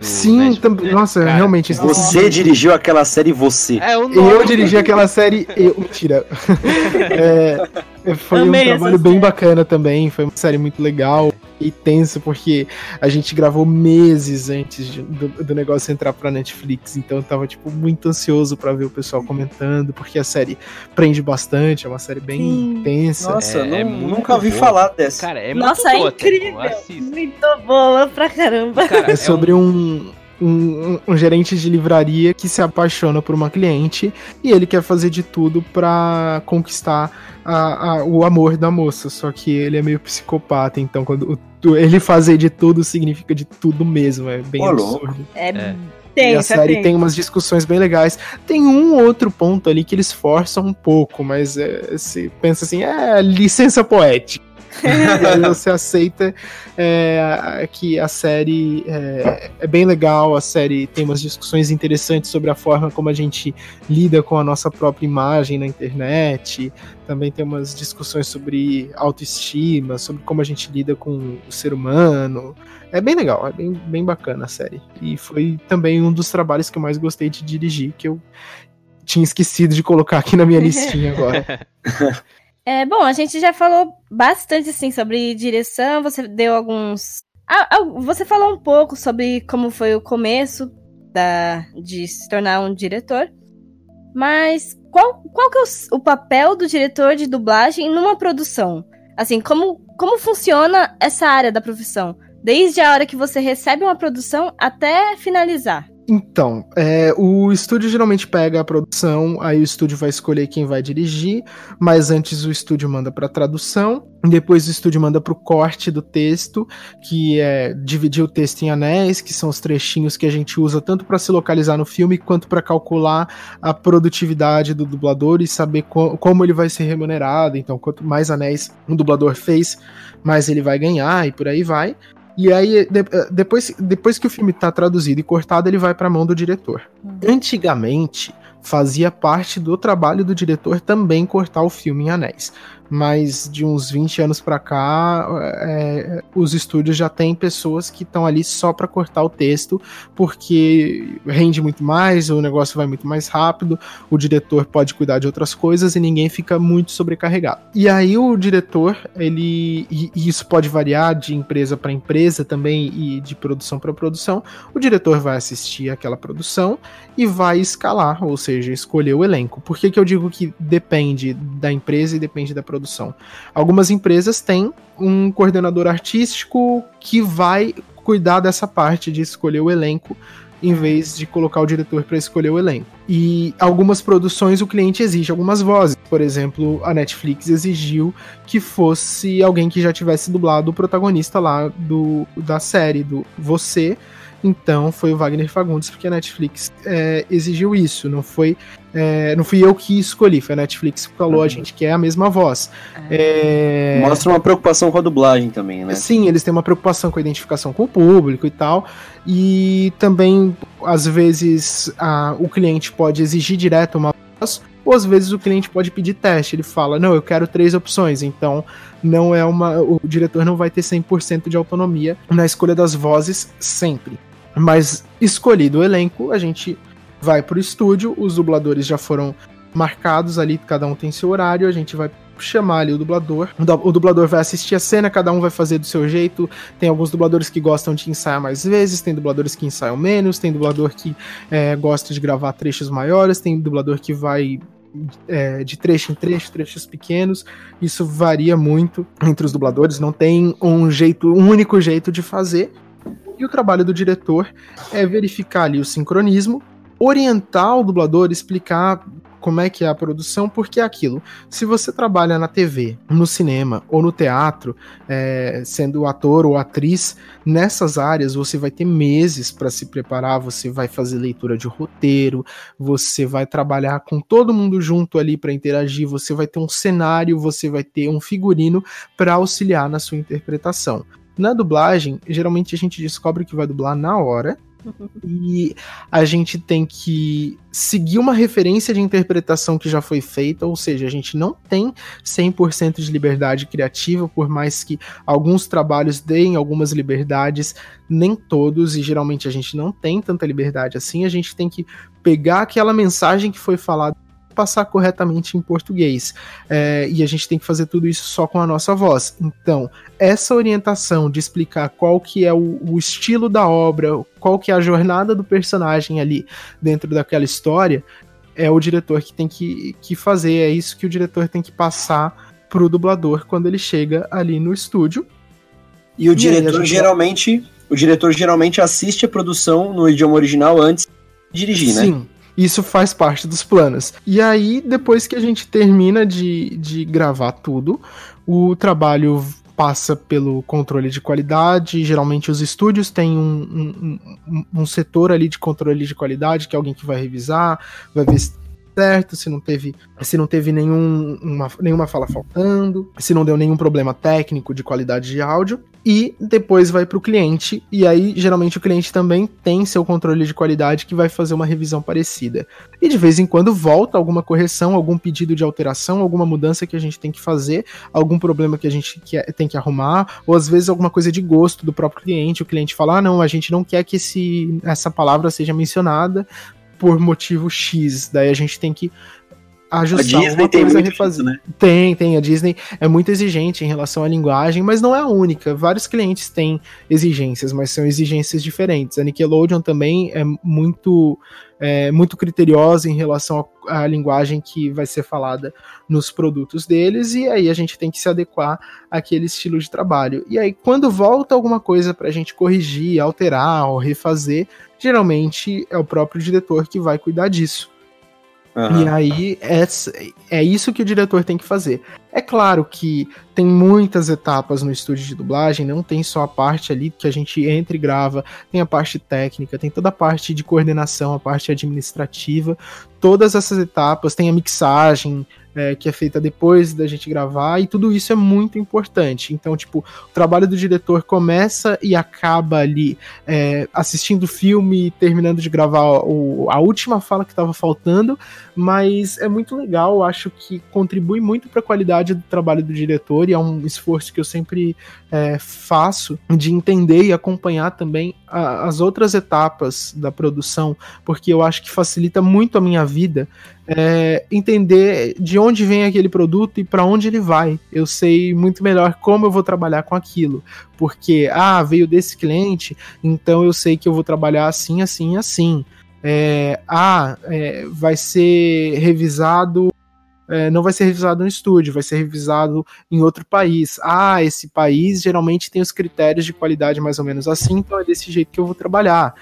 Sim, também. Nossa, Cara, realmente. Você dirigiu aquela série Você. É, eu dirigi aquela série. Eu, mentira. é, Foi Amei um trabalho bem bacana também, foi uma série muito legal e tenso, porque a gente gravou meses antes de, do, do, negócio entrar pra Netflix, então eu tava, tipo, muito ansioso para ver o pessoal comentando, porque a série prende bastante, é uma série bem Sim. tensa. Nossa, é, não, é nunca ouvi boa. falar dessa. Cara, é Nossa, muito é incrível! Muito boa pra caramba. Cara, é sobre um, um um, um, gerente de livraria que se apaixona por uma cliente e ele quer fazer de tudo para conquistar a, a, o amor da moça. Só que ele é meio psicopata, então quando o, ele fazer de tudo significa de tudo mesmo. É bem Olô. absurdo. É. é. Tem, e a série tem. tem umas discussões bem legais. Tem um outro ponto ali que eles forçam um pouco, mas é, se pensa assim, é licença poética e aí você aceita é, que a série é, é, bem legal, a série tem umas discussões interessantes sobre a forma como a gente lida com a nossa própria imagem na internet, também tem umas discussões sobre autoestima, sobre como a gente lida com o ser humano. É bem legal, é bem, bem bacana a série. E foi também um dos trabalhos que eu mais gostei de dirigir, que eu tinha esquecido de colocar aqui na minha listinha agora. É, bom, a gente já falou bastante assim sobre direção, você deu alguns. Ah, você falou um pouco sobre como foi o começo da, de se tornar um diretor. Mas qual, qual que é o, o papel do diretor de dublagem numa produção? Assim, como, como funciona essa área da profissão? Desde a hora que você recebe uma produção até finalizar. Então, é, o estúdio geralmente pega a produção, aí o estúdio vai escolher quem vai dirigir, mas antes o estúdio manda para tradução, depois o estúdio manda para o corte do texto, que é dividir o texto em anéis, que são os trechinhos que a gente usa tanto para se localizar no filme quanto para calcular a produtividade do dublador e saber co como ele vai ser remunerado. Então, quanto mais anéis um dublador fez, mais ele vai ganhar e por aí vai. E aí, de, eh, depois, depois que o filme tá traduzido e cortado, ele vai pra mão do diretor. Uhum. Antigamente, fazia parte do trabalho do diretor também cortar o filme em anéis mas de uns 20 anos para cá, é, os estúdios já têm pessoas que estão ali só para cortar o texto, porque rende muito mais, o negócio vai muito mais rápido, o diretor pode cuidar de outras coisas e ninguém fica muito sobrecarregado. E aí o diretor, ele e isso pode variar de empresa para empresa também e de produção para produção. O diretor vai assistir aquela produção e vai escalar, ou seja, escolher o elenco. Por que, que eu digo que depende da empresa e depende da produção? Produção. Algumas empresas têm um coordenador artístico que vai cuidar dessa parte de escolher o elenco em vez de colocar o diretor para escolher o elenco. E algumas produções o cliente exige algumas vozes. Por exemplo, a Netflix exigiu que fosse alguém que já tivesse dublado o protagonista lá do, da série, do Você. Então foi o Wagner Fagundes, porque a Netflix é, exigiu isso. Não foi é, não fui eu que escolhi, foi a Netflix que falou, uhum. a gente quer a mesma voz. Ah. É... Mostra uma preocupação com a dublagem também, né? Sim, eles têm uma preocupação com a identificação com o público e tal. E também, às vezes, a, o cliente pode exigir direto uma voz, ou às vezes o cliente pode pedir teste. Ele fala, não, eu quero três opções. Então, não é uma. O diretor não vai ter 100% de autonomia na escolha das vozes sempre. Mas escolhido o elenco, a gente vai pro estúdio, os dubladores já foram marcados ali, cada um tem seu horário, a gente vai chamar ali o dublador. O dublador vai assistir a cena, cada um vai fazer do seu jeito. Tem alguns dubladores que gostam de ensaiar mais vezes, tem dubladores que ensaiam menos, tem dublador que é, gosta de gravar trechos maiores, tem dublador que vai é, de trecho em trecho, trechos pequenos. Isso varia muito entre os dubladores, não tem um jeito, um único jeito de fazer. E o trabalho do diretor é verificar ali o sincronismo, orientar o dublador, explicar como é que é a produção, porque é aquilo. Se você trabalha na TV, no cinema ou no teatro, é, sendo ator ou atriz, nessas áreas você vai ter meses para se preparar, você vai fazer leitura de roteiro, você vai trabalhar com todo mundo junto ali para interagir, você vai ter um cenário, você vai ter um figurino para auxiliar na sua interpretação. Na dublagem, geralmente a gente descobre que vai dublar na hora e a gente tem que seguir uma referência de interpretação que já foi feita, ou seja, a gente não tem 100% de liberdade criativa, por mais que alguns trabalhos deem algumas liberdades, nem todos, e geralmente a gente não tem tanta liberdade assim, a gente tem que pegar aquela mensagem que foi falada passar corretamente em português. É, e a gente tem que fazer tudo isso só com a nossa voz. Então, essa orientação de explicar qual que é o, o estilo da obra, qual que é a jornada do personagem ali dentro daquela história, é o diretor que tem que, que fazer, é isso que o diretor tem que passar pro dublador quando ele chega ali no estúdio. E o e diretor geralmente, o diretor geralmente assiste a produção no idioma original antes de dirigir, né? Sim. Isso faz parte dos planos. E aí, depois que a gente termina de, de gravar tudo, o trabalho passa pelo controle de qualidade. Geralmente os estúdios têm um, um, um, um, setor ali de controle de qualidade, que é alguém que vai revisar, vai ver se certo, se não teve, se não teve nenhum, uma, nenhuma fala faltando, se não deu nenhum problema técnico de qualidade de áudio. E depois vai para o cliente, e aí geralmente o cliente também tem seu controle de qualidade que vai fazer uma revisão parecida. E de vez em quando volta alguma correção, algum pedido de alteração, alguma mudança que a gente tem que fazer, algum problema que a gente quer, tem que arrumar, ou às vezes alguma coisa de gosto do próprio cliente. O cliente fala: ah, não, a gente não quer que esse, essa palavra seja mencionada, por motivo X. Daí a gente tem que ajustar a Disney tem muito refazer. né? Tem, tem. A Disney é muito exigente em relação à linguagem, mas não é a única. Vários clientes têm exigências, mas são exigências diferentes. A Nickelodeon também é muito, é, muito criteriosa em relação à, à linguagem que vai ser falada nos produtos deles, e aí a gente tem que se adequar àquele estilo de trabalho. E aí, quando volta alguma coisa para a gente corrigir, alterar ou refazer, geralmente é o próprio diretor que vai cuidar disso. Uhum. E aí é, é isso que o diretor tem que fazer. É claro que tem muitas etapas no estúdio de dublagem, não tem só a parte ali que a gente entra e grava, tem a parte técnica, tem toda a parte de coordenação, a parte administrativa, todas essas etapas, tem a mixagem, é, que é feita depois da gente gravar, e tudo isso é muito importante. Então, tipo, o trabalho do diretor começa e acaba ali é, assistindo o filme e terminando de gravar o, a última fala que estava faltando, mas é muito legal, acho que contribui muito para a qualidade do trabalho do diretor, e é um esforço que eu sempre é, faço de entender e acompanhar também a, as outras etapas da produção, porque eu acho que facilita muito a minha vida é, entender de onde vem aquele produto e para onde ele vai. Eu sei muito melhor como eu vou trabalhar com aquilo, porque ah veio desse cliente, então eu sei que eu vou trabalhar assim, assim, assim. É, ah, é, vai ser revisado é, não vai ser revisado no estúdio, vai ser revisado em outro país. Ah, esse país geralmente tem os critérios de qualidade mais ou menos assim, então é desse jeito que eu vou trabalhar.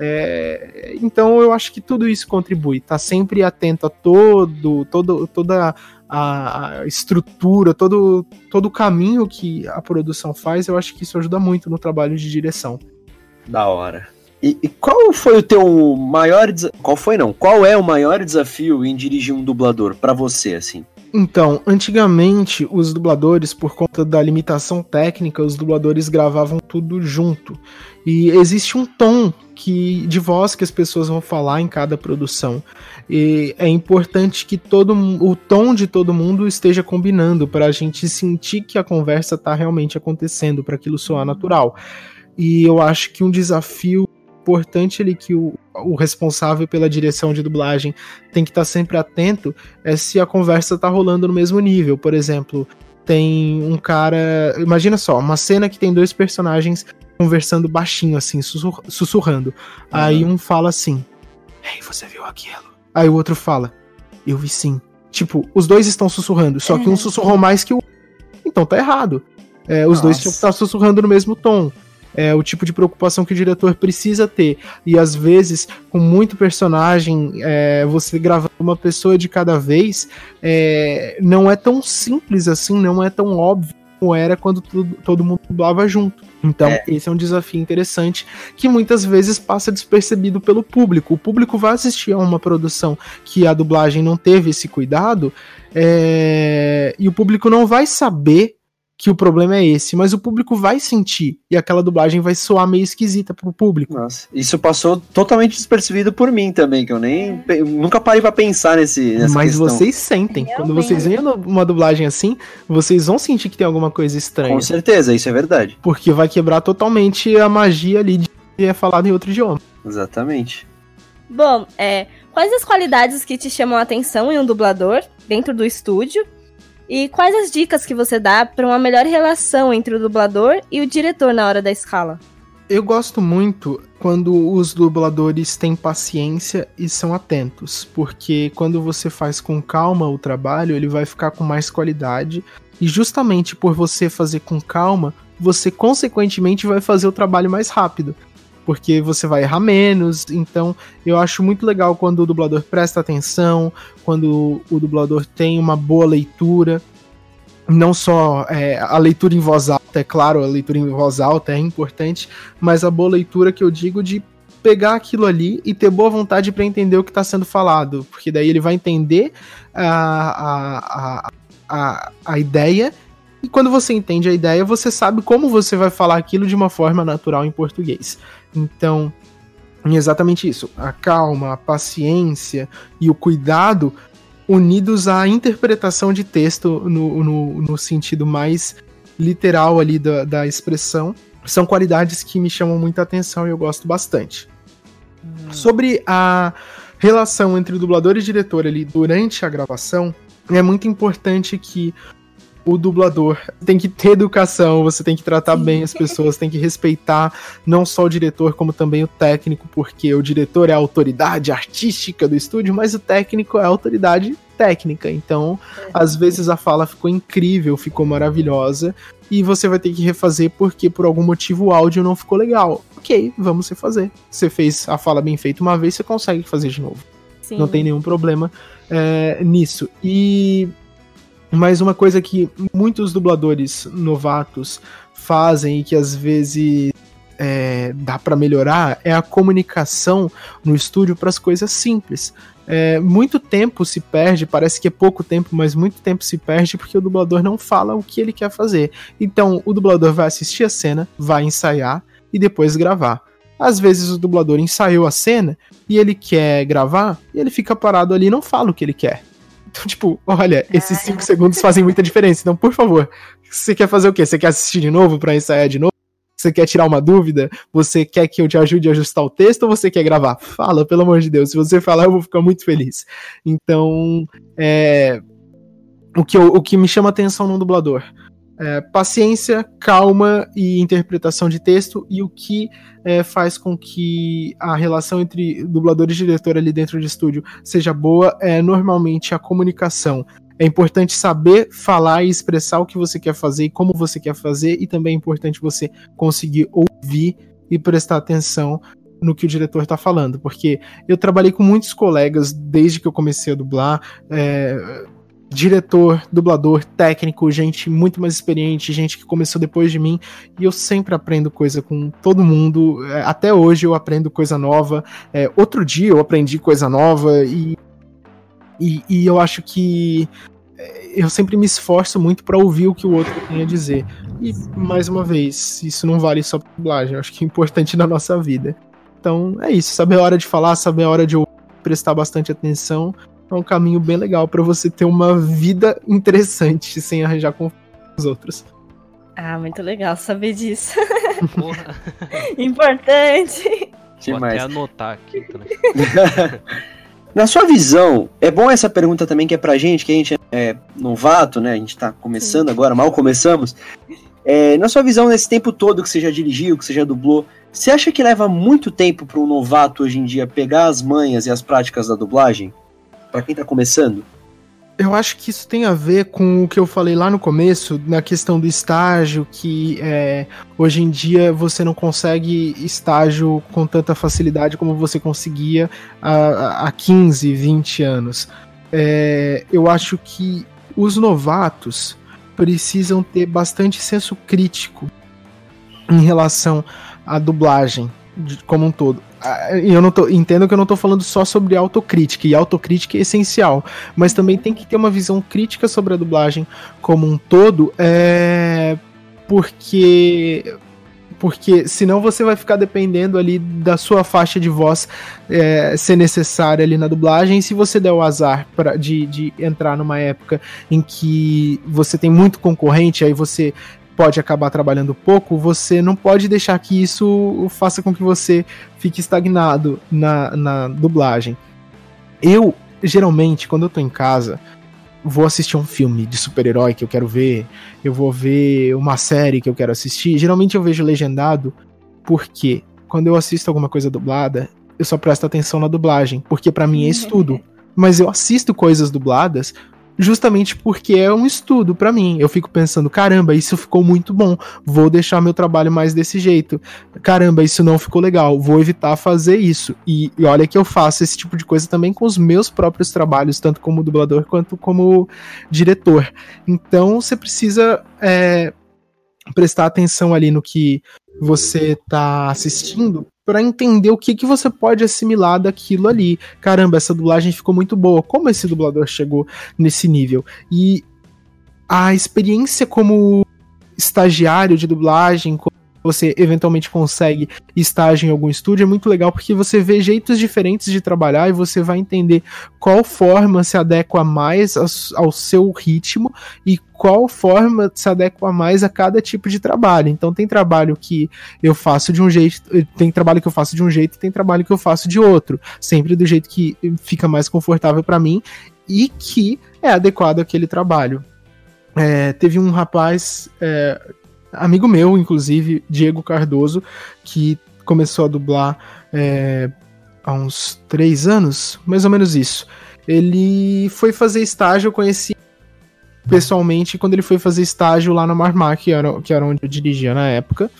É, então eu acho que tudo isso contribui. Tá sempre atento a todo, todo toda a, estrutura, todo, todo o caminho que a produção faz. Eu acho que isso ajuda muito no trabalho de direção. Da hora. E, e, qual foi o teu maior qual foi não? Qual é o maior desafio em dirigir um dublador para você assim? Então, antigamente os dubladores por conta da limitação técnica, os dubladores gravavam tudo junto. E existe um tom que de voz que as pessoas vão falar em cada produção. E é importante que todo o tom de todo mundo esteja combinando para a gente sentir que a conversa está realmente acontecendo, para aquilo soar natural. E eu acho que um desafio importante ali que o, o responsável pela direção de dublagem tem que estar tá sempre atento é se a conversa está rolando no mesmo nível. Por exemplo, tem um cara. Imagina só, uma cena que tem dois personagens conversando baixinho, assim, sussurr sussurrando. Uhum. Aí um fala assim: Ei, você viu aquilo? Aí o outro fala: Eu vi sim. Tipo, os dois estão sussurrando, só que um sussurrou mais que o Então tá errado. É, os Nossa. dois tinham que estar sussurrando no mesmo tom é o tipo de preocupação que o diretor precisa ter. E às vezes, com muito personagem, é, você gravando uma pessoa de cada vez, é, não é tão simples assim, não é tão óbvio como era quando tudo, todo mundo dublava junto. Então, é. esse é um desafio interessante que muitas vezes passa despercebido pelo público. O público vai assistir a uma produção que a dublagem não teve esse cuidado, é... e o público não vai saber que o problema é esse, mas o público vai sentir e aquela dublagem vai soar meio esquisita pro público. Nossa, isso passou totalmente despercebido por mim também, que eu nem eu nunca parei para pensar nesse nessa Mas questão. vocês sentem, Realmente. quando vocês veem uma dublagem assim, vocês vão sentir que tem alguma coisa estranha. Com certeza, isso é verdade. Porque vai quebrar totalmente a magia ali de é falado em outro idioma. Exatamente. Bom, é, quais as qualidades que te chamam a atenção em um dublador dentro do estúdio? E quais as dicas que você dá para uma melhor relação entre o dublador e o diretor na hora da escala? Eu gosto muito quando os dubladores têm paciência e são atentos, porque quando você faz com calma o trabalho, ele vai ficar com mais qualidade, e justamente por você fazer com calma, você consequentemente vai fazer o trabalho mais rápido, porque você vai errar menos. Então, eu acho muito legal quando o dublador presta atenção, quando o dublador tem uma boa leitura, não só é, a leitura em voz alta, é claro, a leitura em voz alta é importante, mas a boa leitura que eu digo de pegar aquilo ali e ter boa vontade para entender o que está sendo falado, porque daí ele vai entender a, a, a, a, ideia e quando você entende a ideia, você sabe como você vai falar aquilo de uma forma natural em português. Então, exatamente isso. A calma, a paciência e o cuidado unidos à interpretação de texto no, no, no sentido mais literal ali da, da expressão, são qualidades que me chamam muita atenção e eu gosto bastante. Hum. Sobre a relação entre o dublador e o diretor ali durante a gravação, é muito importante que o dublador tem que ter educação, você tem que tratar Sim. bem as pessoas, tem que respeitar não só o diretor, como também o técnico, porque o diretor é a autoridade artística do estúdio, mas o técnico é a autoridade técnica. Então, é. às vezes a fala ficou incrível, ficou maravilhosa, e você vai ter que refazer porque por algum motivo o áudio não ficou legal. Ok, vamos refazer. Você fez a fala bem feita uma vez, você consegue fazer de novo. Sim. Não tem nenhum problema é, nisso. E mas uma coisa que muitos dubladores novatos fazem e que às vezes é, dá para melhorar é a comunicação no estúdio para as coisas simples. É, muito tempo se perde, parece que é pouco tempo, mas muito tempo se perde porque o dublador não fala o que ele quer fazer. Então o dublador vai assistir a cena, vai ensaiar e depois gravar. Às vezes o dublador ensaiou a cena e ele quer gravar e ele fica parado ali e não fala o que ele quer. Então, tipo, olha, esses 5 segundos fazem muita diferença. Então, por favor, você quer fazer o quê? Você quer assistir de novo para ensaiar de novo? Você quer tirar uma dúvida? Você quer que eu te ajude a ajustar o texto ou você quer gravar? Fala, pelo amor de Deus. Se você falar, eu vou ficar muito feliz. Então, é... o, que eu, o que me chama atenção no dublador é, paciência, calma e interpretação de texto, e o que é, faz com que a relação entre dublador e diretor ali dentro de estúdio seja boa é normalmente a comunicação. É importante saber falar e expressar o que você quer fazer e como você quer fazer, e também é importante você conseguir ouvir e prestar atenção no que o diretor está falando, porque eu trabalhei com muitos colegas desde que eu comecei a dublar. É, diretor, dublador, técnico, gente muito mais experiente, gente que começou depois de mim, e eu sempre aprendo coisa com todo mundo. É, até hoje eu aprendo coisa nova. É, outro dia eu aprendi coisa nova e, e, e eu acho que é, eu sempre me esforço muito para ouvir o que o outro tem a dizer. E mais uma vez, isso não vale só pra dublagem, eu acho que é importante na nossa vida. Então é isso, saber a hora de falar, saber a hora de ouvir, prestar bastante atenção é um caminho bem legal para você ter uma vida interessante sem arranjar com os outros. Ah, muito legal saber disso. Porra. Importante. Vou até anotar aqui. Na sua visão, é bom essa pergunta também que é pra gente, que a gente é novato, né? A gente tá começando Sim. agora, mal começamos. É, na sua visão, nesse tempo todo que você já dirigiu, que você já dublou, você acha que leva muito tempo para um novato hoje em dia pegar as manhas e as práticas da dublagem? Para quem tá começando? Eu acho que isso tem a ver com o que eu falei lá no começo, na questão do estágio, que é, hoje em dia você não consegue estágio com tanta facilidade como você conseguia há, há 15, 20 anos. É, eu acho que os novatos precisam ter bastante senso crítico em relação à dublagem como um todo. Ah, eu não tô, entendo que eu não estou falando só sobre autocrítica, e autocrítica é essencial, mas também tem que ter uma visão crítica sobre a dublagem como um todo, é, porque porque senão você vai ficar dependendo ali da sua faixa de voz é, ser necessária ali na dublagem. E se você der o azar pra, de, de entrar numa época em que você tem muito concorrente, aí você pode acabar trabalhando pouco, você não pode deixar que isso faça com que você fique estagnado na, na dublagem. Eu, geralmente, quando eu tô em casa, vou assistir um filme de super-herói que eu quero ver, eu vou ver uma série que eu quero assistir. Geralmente eu vejo legendado, porque quando eu assisto alguma coisa dublada, eu só presto atenção na dublagem, porque para mim é estudo. Mas eu assisto coisas dubladas justamente porque é um estudo para mim. Eu fico pensando, caramba, isso ficou muito bom, vou deixar meu trabalho mais desse jeito. Caramba, isso não ficou legal, vou evitar fazer isso. E, e olha que eu faço esse tipo de coisa também com os meus próprios trabalhos, tanto como dublador quanto como diretor. Então você precisa é, prestar atenção ali no que você tá assistindo para entender o que, que você pode assimilar daquilo ali. Caramba, essa dublagem ficou muito boa. Como esse dublador chegou nesse nível? E a experiência como estagiário de dublagem, você eventualmente consegue estágio em algum estúdio, é muito legal porque você vê jeitos diferentes de trabalhar e você vai entender qual forma se adequa mais ao seu ritmo e qual forma se adequa mais a cada tipo de trabalho. Então tem trabalho que eu faço de um jeito, tem trabalho que eu faço de um jeito, tem trabalho que eu faço de outro, sempre do jeito que fica mais confortável para mim e que é adequado àquele trabalho. É, teve um rapaz é, amigo meu, inclusive, Diego Cardoso, que começou a dublar é, há uns três anos, mais ou menos isso. Ele foi fazer estágio, eu conheci pessoalmente quando ele foi fazer estágio lá na Marmar, que era, que era onde eu dirigia na época.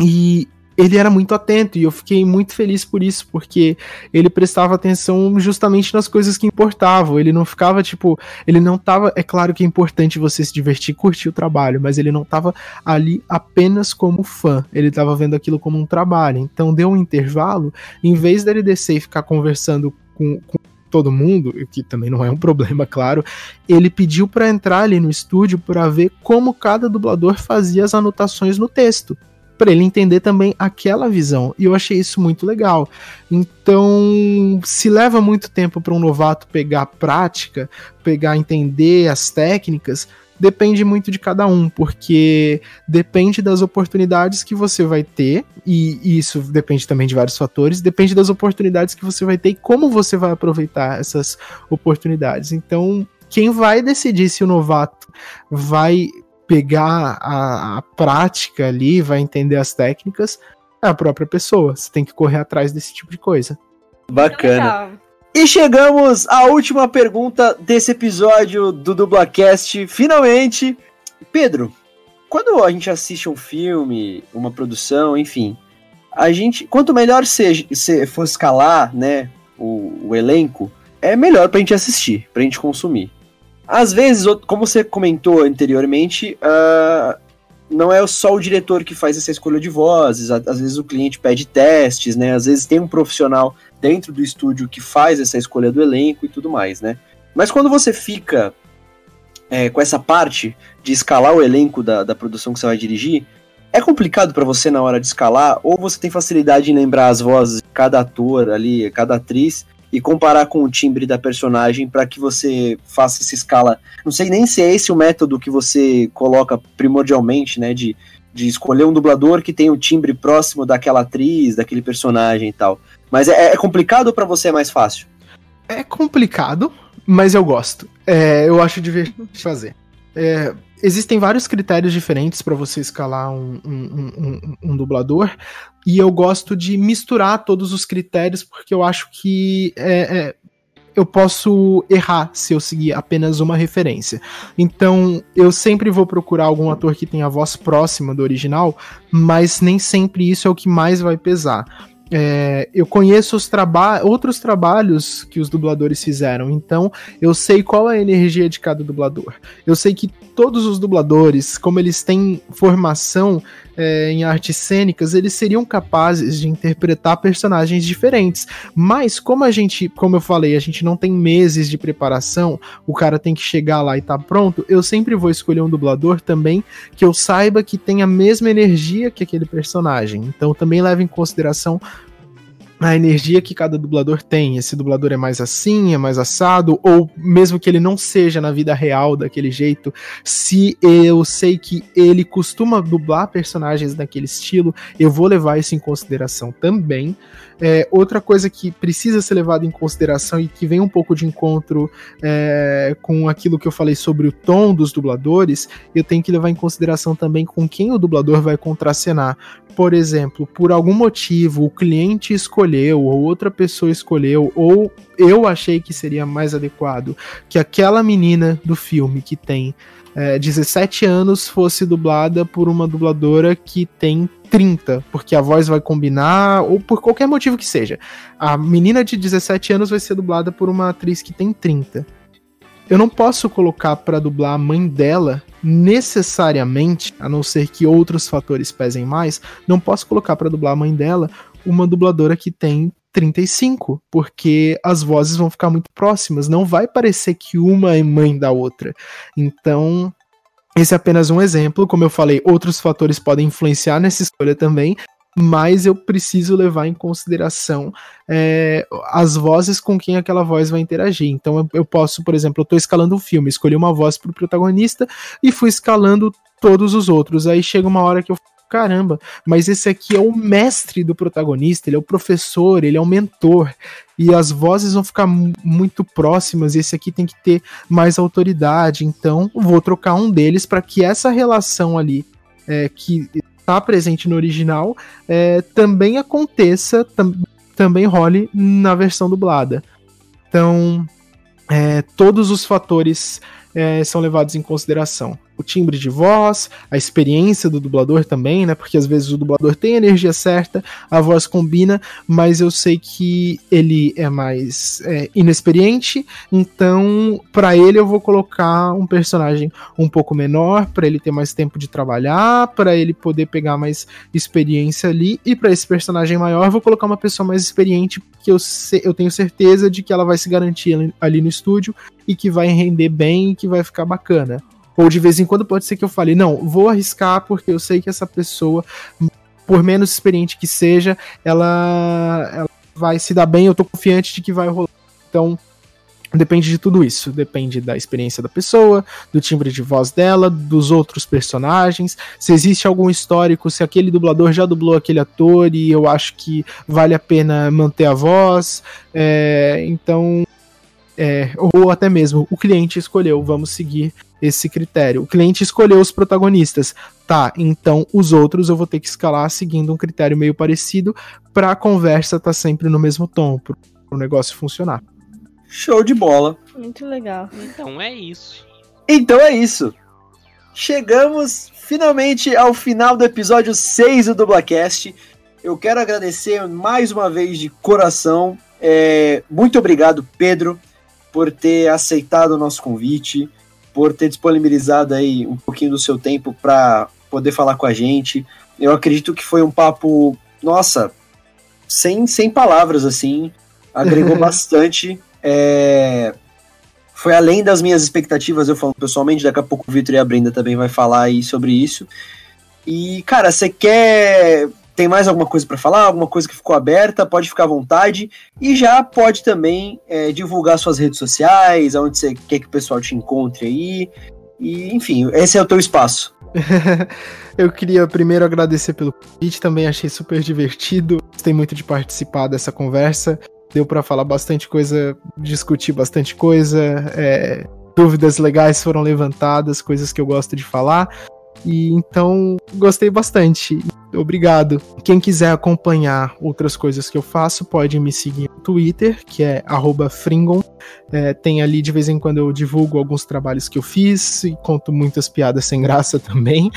E ele era muito atento e eu fiquei muito feliz por isso, porque ele prestava atenção justamente nas coisas que importavam. Ele não ficava tipo, ele não tava, é claro que é importante você se divertir, curtir o trabalho, mas ele não tava ali apenas como fã. Ele tava vendo aquilo como um trabalho. Então deu um intervalo, em vez dele descer e ficar conversando com, com todo mundo, que também não é um problema, claro, ele pediu para entrar ali no estúdio para ver como cada dublador fazia as anotações no texto para ele entender também aquela visão. E eu achei isso muito legal. Então, se leva muito tempo para um novato pegar prática, pegar entender as técnicas, depende muito de cada um, porque depende das oportunidades que você vai ter, e isso depende também de vários fatores, depende das oportunidades que você vai ter e como você vai aproveitar essas oportunidades. Então, quem vai decidir se o novato vai pegar a, a prática ali, vai entender as técnicas, é a própria pessoa. Você tem que correr atrás desse tipo de coisa. Bacana. E chegamos à última pergunta desse episódio do Dublacast. Finalmente, Pedro, quando a gente assiste um filme, uma produção, enfim, a gente, quanto melhor você for escalar, né, o, o elenco, é melhor pra gente assistir, pra gente consumir. Às vezes, como você comentou anteriormente, uh, não é só o diretor que faz essa escolha de vozes, às vezes o cliente pede testes, né? Às vezes tem um profissional dentro do estúdio que faz essa escolha do elenco e tudo mais, né? Mas quando você fica é, com essa parte de escalar o elenco da, da produção que você vai dirigir, é complicado para você na hora de escalar, ou você tem facilidade em lembrar as vozes de cada ator ali, cada atriz, e comparar com o timbre da personagem para que você faça essa escala. Não sei nem se é esse o método que você coloca primordialmente, né? De, de escolher um dublador que tem o timbre próximo daquela atriz, daquele personagem e tal. Mas é, é complicado ou para você é mais fácil? É complicado, mas eu gosto. É, eu acho divertido fazer. É, existem vários critérios diferentes para você escalar um, um, um, um, dublador, e eu gosto de misturar todos os critérios porque eu acho que é, é, eu posso errar se eu seguir apenas uma referência. Então, eu sempre vou procurar algum ator que tenha a voz próxima do original, mas nem sempre isso é o que mais vai pesar. É, eu conheço os traba outros trabalhos que os dubladores fizeram, então eu sei qual é a energia de cada dublador. Eu sei que todos os dubladores, como eles têm formação é, em artes cênicas, eles seriam capazes de interpretar personagens diferentes. Mas como a gente, como eu falei, a gente não tem meses de preparação, o cara tem que chegar lá e tá pronto, eu sempre vou escolher um dublador também que eu saiba que tem a mesma energia que aquele personagem. Então também leva em consideração a energia que cada dublador tem. Esse dublador é mais assim, é mais assado, ou mesmo que ele não seja na vida real daquele jeito, se eu sei que ele costuma dublar personagens daquele estilo, eu vou levar isso em consideração também. É, outra coisa que precisa ser levada em consideração e que vem um pouco de encontro é, com aquilo que eu falei sobre o tom dos dubladores, eu tenho que levar em consideração também com quem o dublador vai contracenar. Por exemplo, por algum motivo o cliente escolheu, ou outra pessoa escolheu, ou eu achei que seria mais adequado que aquela menina do filme que tem é, 17 anos fosse dublada por uma dubladora que tem 30, porque a voz vai combinar, ou por qualquer motivo que seja. A menina de 17 anos vai ser dublada por uma atriz que tem 30. Eu não posso colocar para dublar a mãe dela necessariamente, a não ser que outros fatores pesem mais, não posso colocar para dublar a mãe dela uma dubladora que tem 35, porque as vozes vão ficar muito próximas, não vai parecer que uma é mãe da outra. Então, esse é apenas um exemplo, como eu falei, outros fatores podem influenciar nessa escolha também, mas eu preciso levar em consideração é, as vozes com quem aquela voz vai interagir. Então eu, eu posso, por exemplo, eu estou escalando um filme, escolhi uma voz para o protagonista e fui escalando todos os outros. Aí chega uma hora que eu caramba, mas esse aqui é o mestre do protagonista, ele é o professor, ele é o mentor, e as vozes vão ficar muito próximas, e esse aqui tem que ter mais autoridade, então vou trocar um deles para que essa relação ali é, que está presente no original é, também aconteça, tam também role na versão dublada. Então, é, todos os fatores é, são levados em consideração. O timbre de voz, a experiência do dublador também, né? Porque às vezes o dublador tem a energia certa, a voz combina, mas eu sei que ele é mais é, inexperiente, então para ele eu vou colocar um personagem um pouco menor, para ele ter mais tempo de trabalhar, para ele poder pegar mais experiência ali, e para esse personagem maior vou colocar uma pessoa mais experiente, que eu, eu tenho certeza de que ela vai se garantir ali no estúdio e que vai render bem e que vai ficar bacana. Ou de vez em quando pode ser que eu fale, não, vou arriscar porque eu sei que essa pessoa, por menos experiente que seja, ela, ela vai se dar bem, eu tô confiante de que vai rolar. Então, Depende de tudo isso. Depende da experiência da pessoa, do timbre de voz dela, dos outros personagens, se existe algum histórico, se aquele dublador já dublou aquele ator e eu acho que vale a pena manter a voz. É, então. É, ou até mesmo o cliente escolheu, vamos seguir esse critério. O cliente escolheu os protagonistas. Tá, então os outros eu vou ter que escalar seguindo um critério meio parecido para a conversa estar tá sempre no mesmo tom, para o negócio funcionar. Show de bola. Muito legal. Então é isso. Então é isso. Chegamos finalmente ao final do episódio 6 do Dublacast. Eu quero agradecer mais uma vez de coração. É, muito obrigado, Pedro, por ter aceitado o nosso convite por ter disponibilizado aí um pouquinho do seu tempo para poder falar com a gente. Eu acredito que foi um papo, nossa, sem, sem palavras, assim, agregou bastante. É, foi além das minhas expectativas, eu falo pessoalmente, daqui a pouco o Vitor e a Brenda também vai falar aí sobre isso. E, cara, você quer tem mais alguma coisa para falar? Alguma coisa que ficou aberta? Pode ficar à vontade. E já pode também é, divulgar suas redes sociais, aonde você quer que o pessoal te encontre aí. E, enfim, esse é o teu espaço. Eu queria primeiro agradecer pelo convite, também achei super divertido. Gostei muito de participar dessa conversa. Deu para falar bastante coisa, discutir bastante coisa. É, dúvidas legais foram levantadas, coisas que eu gosto de falar. E então gostei bastante. Obrigado. Quem quiser acompanhar outras coisas que eu faço, pode me seguir no Twitter, que é @fringon. É, tem ali de vez em quando eu divulgo alguns trabalhos que eu fiz e conto muitas piadas sem graça também.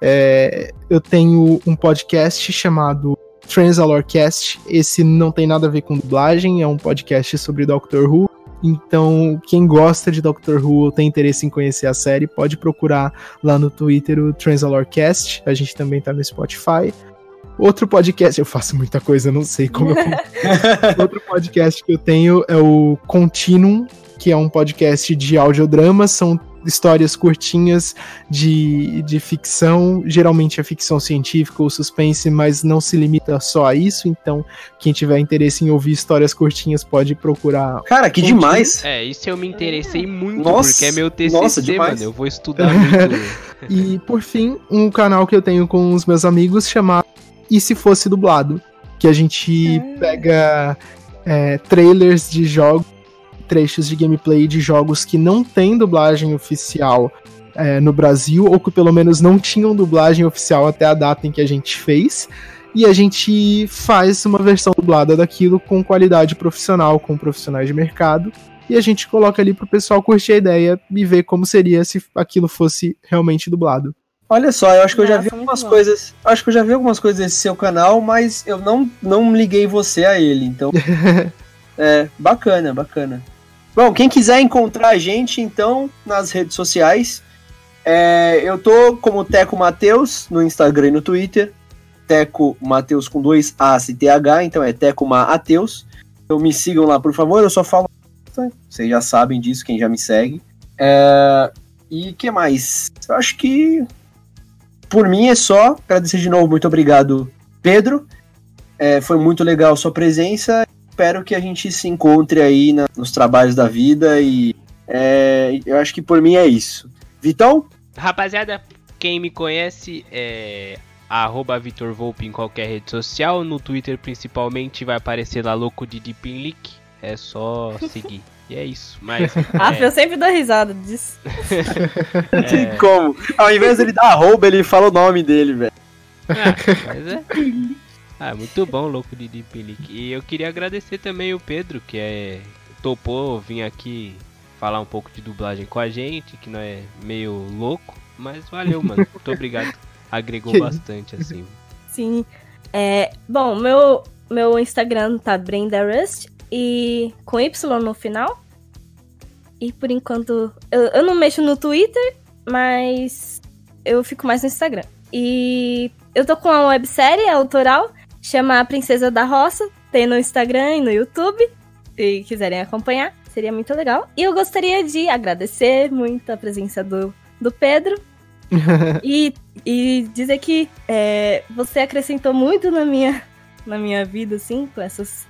É, eu tenho um podcast chamado Transalorcast. Esse não tem nada a ver com dublagem, é um podcast sobre Doctor Who. Então, quem gosta de Doctor Who ou tem interesse em conhecer a série, pode procurar lá no Twitter o Transalorcast. A gente também tá no Spotify. Outro podcast, eu faço muita coisa, não sei como eu. Outro podcast que eu tenho é o Continuum, que é um podcast de audiodrama. São histórias curtinhas de, de ficção, geralmente é ficção científica ou suspense, mas não se limita só a isso, então quem tiver interesse em ouvir histórias curtinhas pode procurar. Cara, que demais! É, isso eu me interessei muito, nossa, porque é meu TCC, nossa, mano, eu vou estudar muito. e por fim, um canal que eu tenho com os meus amigos chamado E Se Fosse Dublado, que a gente pega é, trailers de jogos, trechos de gameplay de jogos que não tem dublagem oficial é, no Brasil, ou que pelo menos não tinham dublagem oficial até a data em que a gente fez. E a gente faz uma versão dublada daquilo com qualidade profissional, com profissionais de mercado. E a gente coloca ali pro pessoal curtir a ideia e ver como seria se aquilo fosse realmente dublado. Olha só, eu acho que eu já vi algumas coisas. Acho que eu já vi algumas coisas desse seu canal, mas eu não, não liguei você a ele, então. é, bacana, bacana. Bom, quem quiser encontrar a gente, então, nas redes sociais, é, eu tô como Teco Mateus no Instagram e no Twitter. Teco Mateus com dois A's e TH, então é Teco Mateus. Então me sigam lá, por favor. Eu só falo. Vocês já sabem disso, quem já me segue. É, e que mais? Eu acho que por mim é só. Agradecer de novo, muito obrigado, Pedro. É, foi muito legal sua presença. Espero que a gente se encontre aí na- nos trabalhos da vida e é, eu acho que por mim é isso. Vitão? Rapaziada, quem me conhece é arroba Vitor Volpe em qualquer rede social. No Twitter principalmente vai aparecer lá louco de Deepinlick. É só seguir. E é isso. Mas. Ah, é, eu sempre dou risada disso. Não tem como. Ao invés dele dar arroba, ele fala o nome dele, velho. Ah, mas é. Ah, muito bom, louco de Deep. E eu queria agradecer também o Pedro, que é topou vir aqui falar um pouco de dublagem com a gente, que não é meio louco, mas valeu, mano. Muito obrigado. Agregou bastante, assim. Sim. É, bom, meu, meu Instagram tá Brenda Rust e com Y no final. E por enquanto. Eu, eu não mexo no Twitter, mas eu fico mais no Instagram. E eu tô com uma websérie autoral, chama A Princesa da Roça. Tem no Instagram e no YouTube. Se quiserem acompanhar, seria muito legal. E eu gostaria de agradecer muito a presença do, do Pedro. e, e dizer que é, você acrescentou muito na minha, na minha vida, assim, com essas.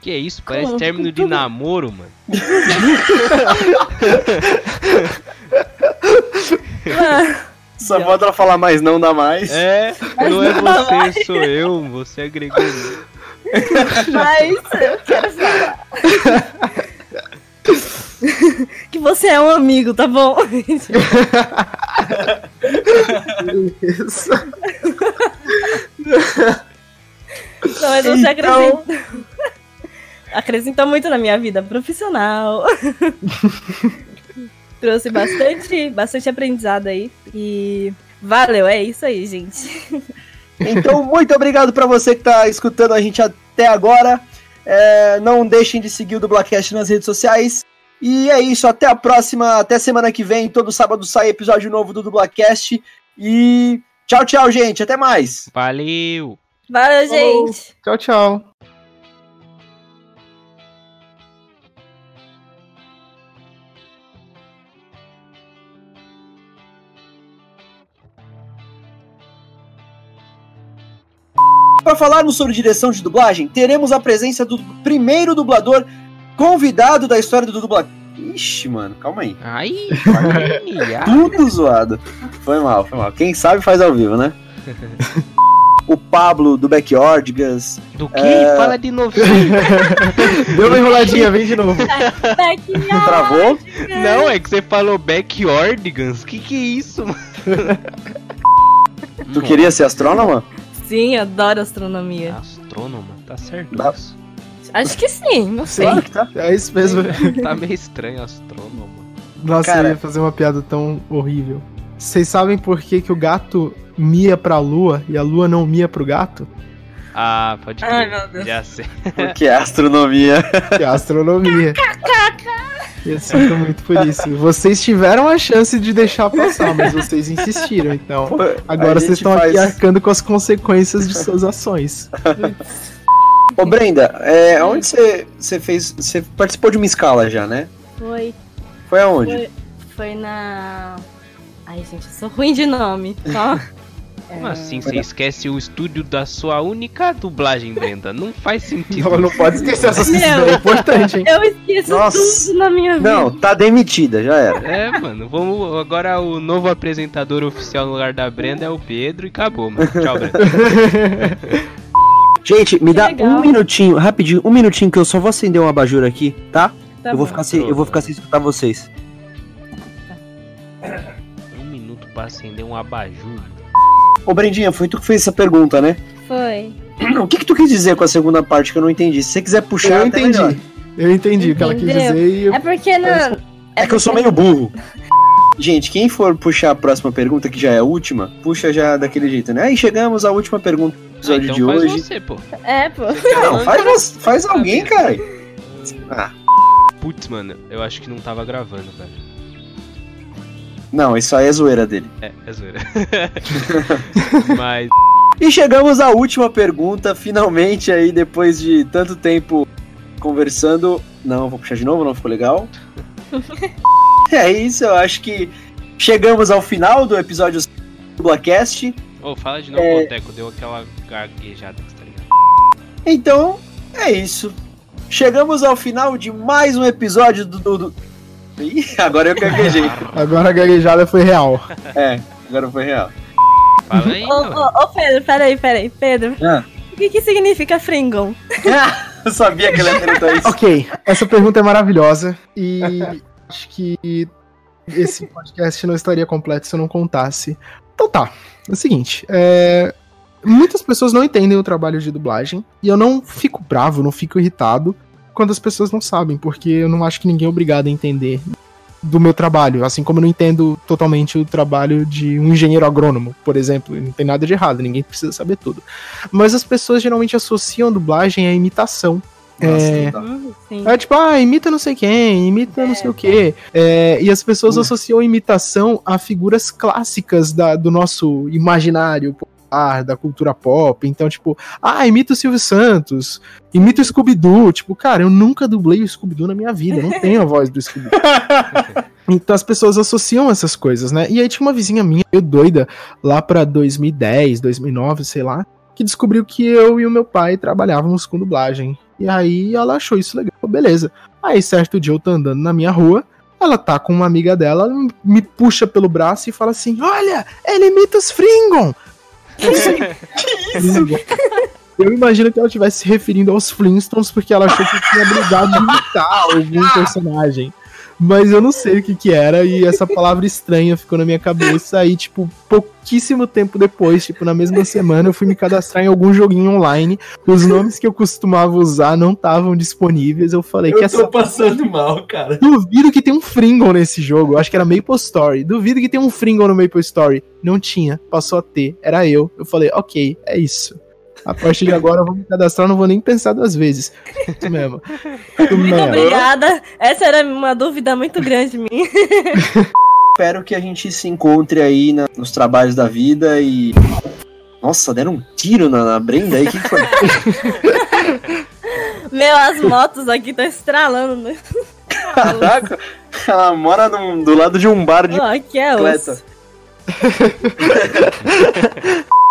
Que é isso? Parece Como? término de namoro, mano. Só volta a falar mais, não dá mais. É, não é você, sou eu. Você agregou muito. Mas eu quero falar. que você é um amigo, tá bom? Isso. Não, mas você Então- acrescenta. acrescentou muito na minha vida profissional. Trouxe bastante, bastante aprendizado aí. E valeu, é isso aí, gente. Então, muito obrigado pra você que tá escutando a gente até agora. É, não deixem de seguir o Dublacast nas redes sociais. E é isso, até a próxima, até semana que vem. Todo sábado sai episódio novo do Dublacast. E tchau, tchau, gente. Até mais. Valeu! Valeu, Falou. gente. Tchau, tchau. Para falarmos sobre direção de dublagem, teremos a presença do primeiro dublador convidado da história do dublagem. Ixi, mano, calma aí. Ai. Tudo zoado. Foi mal, foi mal. Quem sabe faz ao vivo, né? o Pablo do Backyardigans. Do que? É. Fala de novo. Deu uma enroladinha, vem de novo. Travou? Não, é que você falou backyardigans. Que que é isso, mano? Tu queria ser astrônoma? Sim, adoro astronomia. Astrônoma? Tá certo Dá- isso. Acho que sim, não sei. Claro que tá. É isso mesmo. Tá meio estranho astrônoma. Nossa, Cara. eu ia fazer uma piada tão horrível. Vocês sabem por que, que o gato mia pra lua e a lua não mia pro gato? Ah, pode crer. Ai, meu Deus. Já sei. Porque é astronomia. Que é a astronomia. Eu sinto muito por isso. Vocês tiveram a chance de deixar passar, mas vocês insistiram, então. Agora vocês estão aqui faz- arcando com as consequências de suas ações. Ô, Brenda, é, onde você, fez. Você participou de uma escala já, né? Foi, Foi aonde? foi, foi na. Ai, gente, eu sou ruim de nome. Só. Como assim? Você esquece o estúdio da sua única dublagem, Brenda? Não faz sentido. Não, não pode esquecer essas coisas, é importante, hein? Eu esqueço Nossa. tudo na minha vida. Não, tá demitida, já era. É, mano, vamos. Agora o novo apresentador oficial no lugar da Brenda é o Pedro e acabou, mano. Tchau, Brenda. Gente, me Que dá legal. um minutinho, rapidinho, um minutinho que eu só vou acender um abajur aqui, tá? Tá eu, vou bom. ficar sem, eu vou ficar sem escutar vocês. Um minuto pra acender um abajur. Ô, Brendinha, foi tu que fez essa pergunta, né? Foi. O que que tu quis dizer com a segunda parte que eu não entendi? Se você quiser puxar, Eu entendi. melhor. Eu entendi o que ela quis dizer e eu É porque não. É que eu sou meio burro. Gente, quem for puxar a próxima pergunta, que já é a última, puxa já daquele jeito, né? Aí chegamos à última pergunta do Ah, episódio então de faz hoje. você, pô. É, pô. Não, faz, faz alguém, cara. Ah, Putz, mano, eu acho que não tava gravando, velho. Não, isso aí é zoeira dele. É, é zoeira. Mas, E chegamos à última pergunta, finalmente aí, depois de tanto tempo conversando. Não, vou puxar de novo, não ficou legal. é isso, eu acho que chegamos ao final do episódio do Blackcast. ô, fala de novo, É. Boteco, deu aquela gaguejada, tá ligado? Então, é isso. Chegamos ao final de mais um episódio do. do, do... Ih, agora eu gaguejei. agora a gaguejada foi real. É, agora foi real. Fala aí, Ô, mano. ô, ô, Pedro, peraí, peraí. Pedro, Ah. o que que significa Fringon? eu sabia que ele ia perguntar isso. Ok, essa pergunta é maravilhosa e acho que esse podcast não estaria completo se eu não contasse. Então tá, é o seguinte, é, muitas pessoas não entendem o trabalho de dublagem e eu não fico bravo, não fico irritado quando as pessoas não sabem, porque eu não acho que ninguém é obrigado a entender do meu trabalho, assim como eu não entendo totalmente o trabalho de um engenheiro agrônomo, por exemplo, não tem nada de errado, ninguém precisa saber tudo. Mas as pessoas geralmente associam dublagem à imitação. Nossa, É. Hum, sim. É tipo, ah, imita não sei quem, imita não sei o quê. É, e as pessoas associam imitação a figuras clássicas da- do nosso imaginário popular, da cultura pop. Então, tipo, ah, imita o Silvio Santos, imita o Scooby-Doo. Tipo, cara, eu nunca dublei o Scooby-Doo na minha vida, eu não tenho a voz do Scooby-Doo. Então as pessoas associam essas coisas, né? E aí tinha uma vizinha minha, meio doida, lá pra 2010, 2009, sei lá, que descobriu que eu e o meu pai trabalhávamos com dublagem. E aí ela achou isso legal, beleza. Aí certo dia eu tô andando na minha rua, ela tá com uma amiga dela, ela me puxa pelo braço e fala assim: Olha, ele imita os Fringon! Que isso? Eu imagino que ela estivesse se referindo aos Flintstones porque ela achou que tinha habilidade de imitar algum personagem. Mas eu não sei o que que era e essa palavra estranha ficou na minha cabeça. Aí, tipo, pouquíssimo tempo depois, tipo, na mesma semana, eu fui me cadastrar em algum joguinho online. Os nomes que eu costumava usar não estavam disponíveis. Eu falei que essa passando mal, cara. Duvido que tem um Fringon nesse jogo. Eu acho que era Maple Story. Duvido que tem um Fringon no Maple Story. Não tinha. Passou a ter. Era eu. Eu falei, ok, é isso. A partir de agora eu vou me cadastrar, não vou nem pensar duas vezes. Isso mesmo. Muito mesmo. obrigada. Essa era uma dúvida muito grande minha. Espero que a gente se encontre aí na- nos trabalhos da vida e. Nossa, deram um tiro na, na Brenda aí, o que, foi? Meu, as motos aqui estão estralando. Né? Caraca, ela mora num- do lado de um bar de Ó, aqui é bicicleta.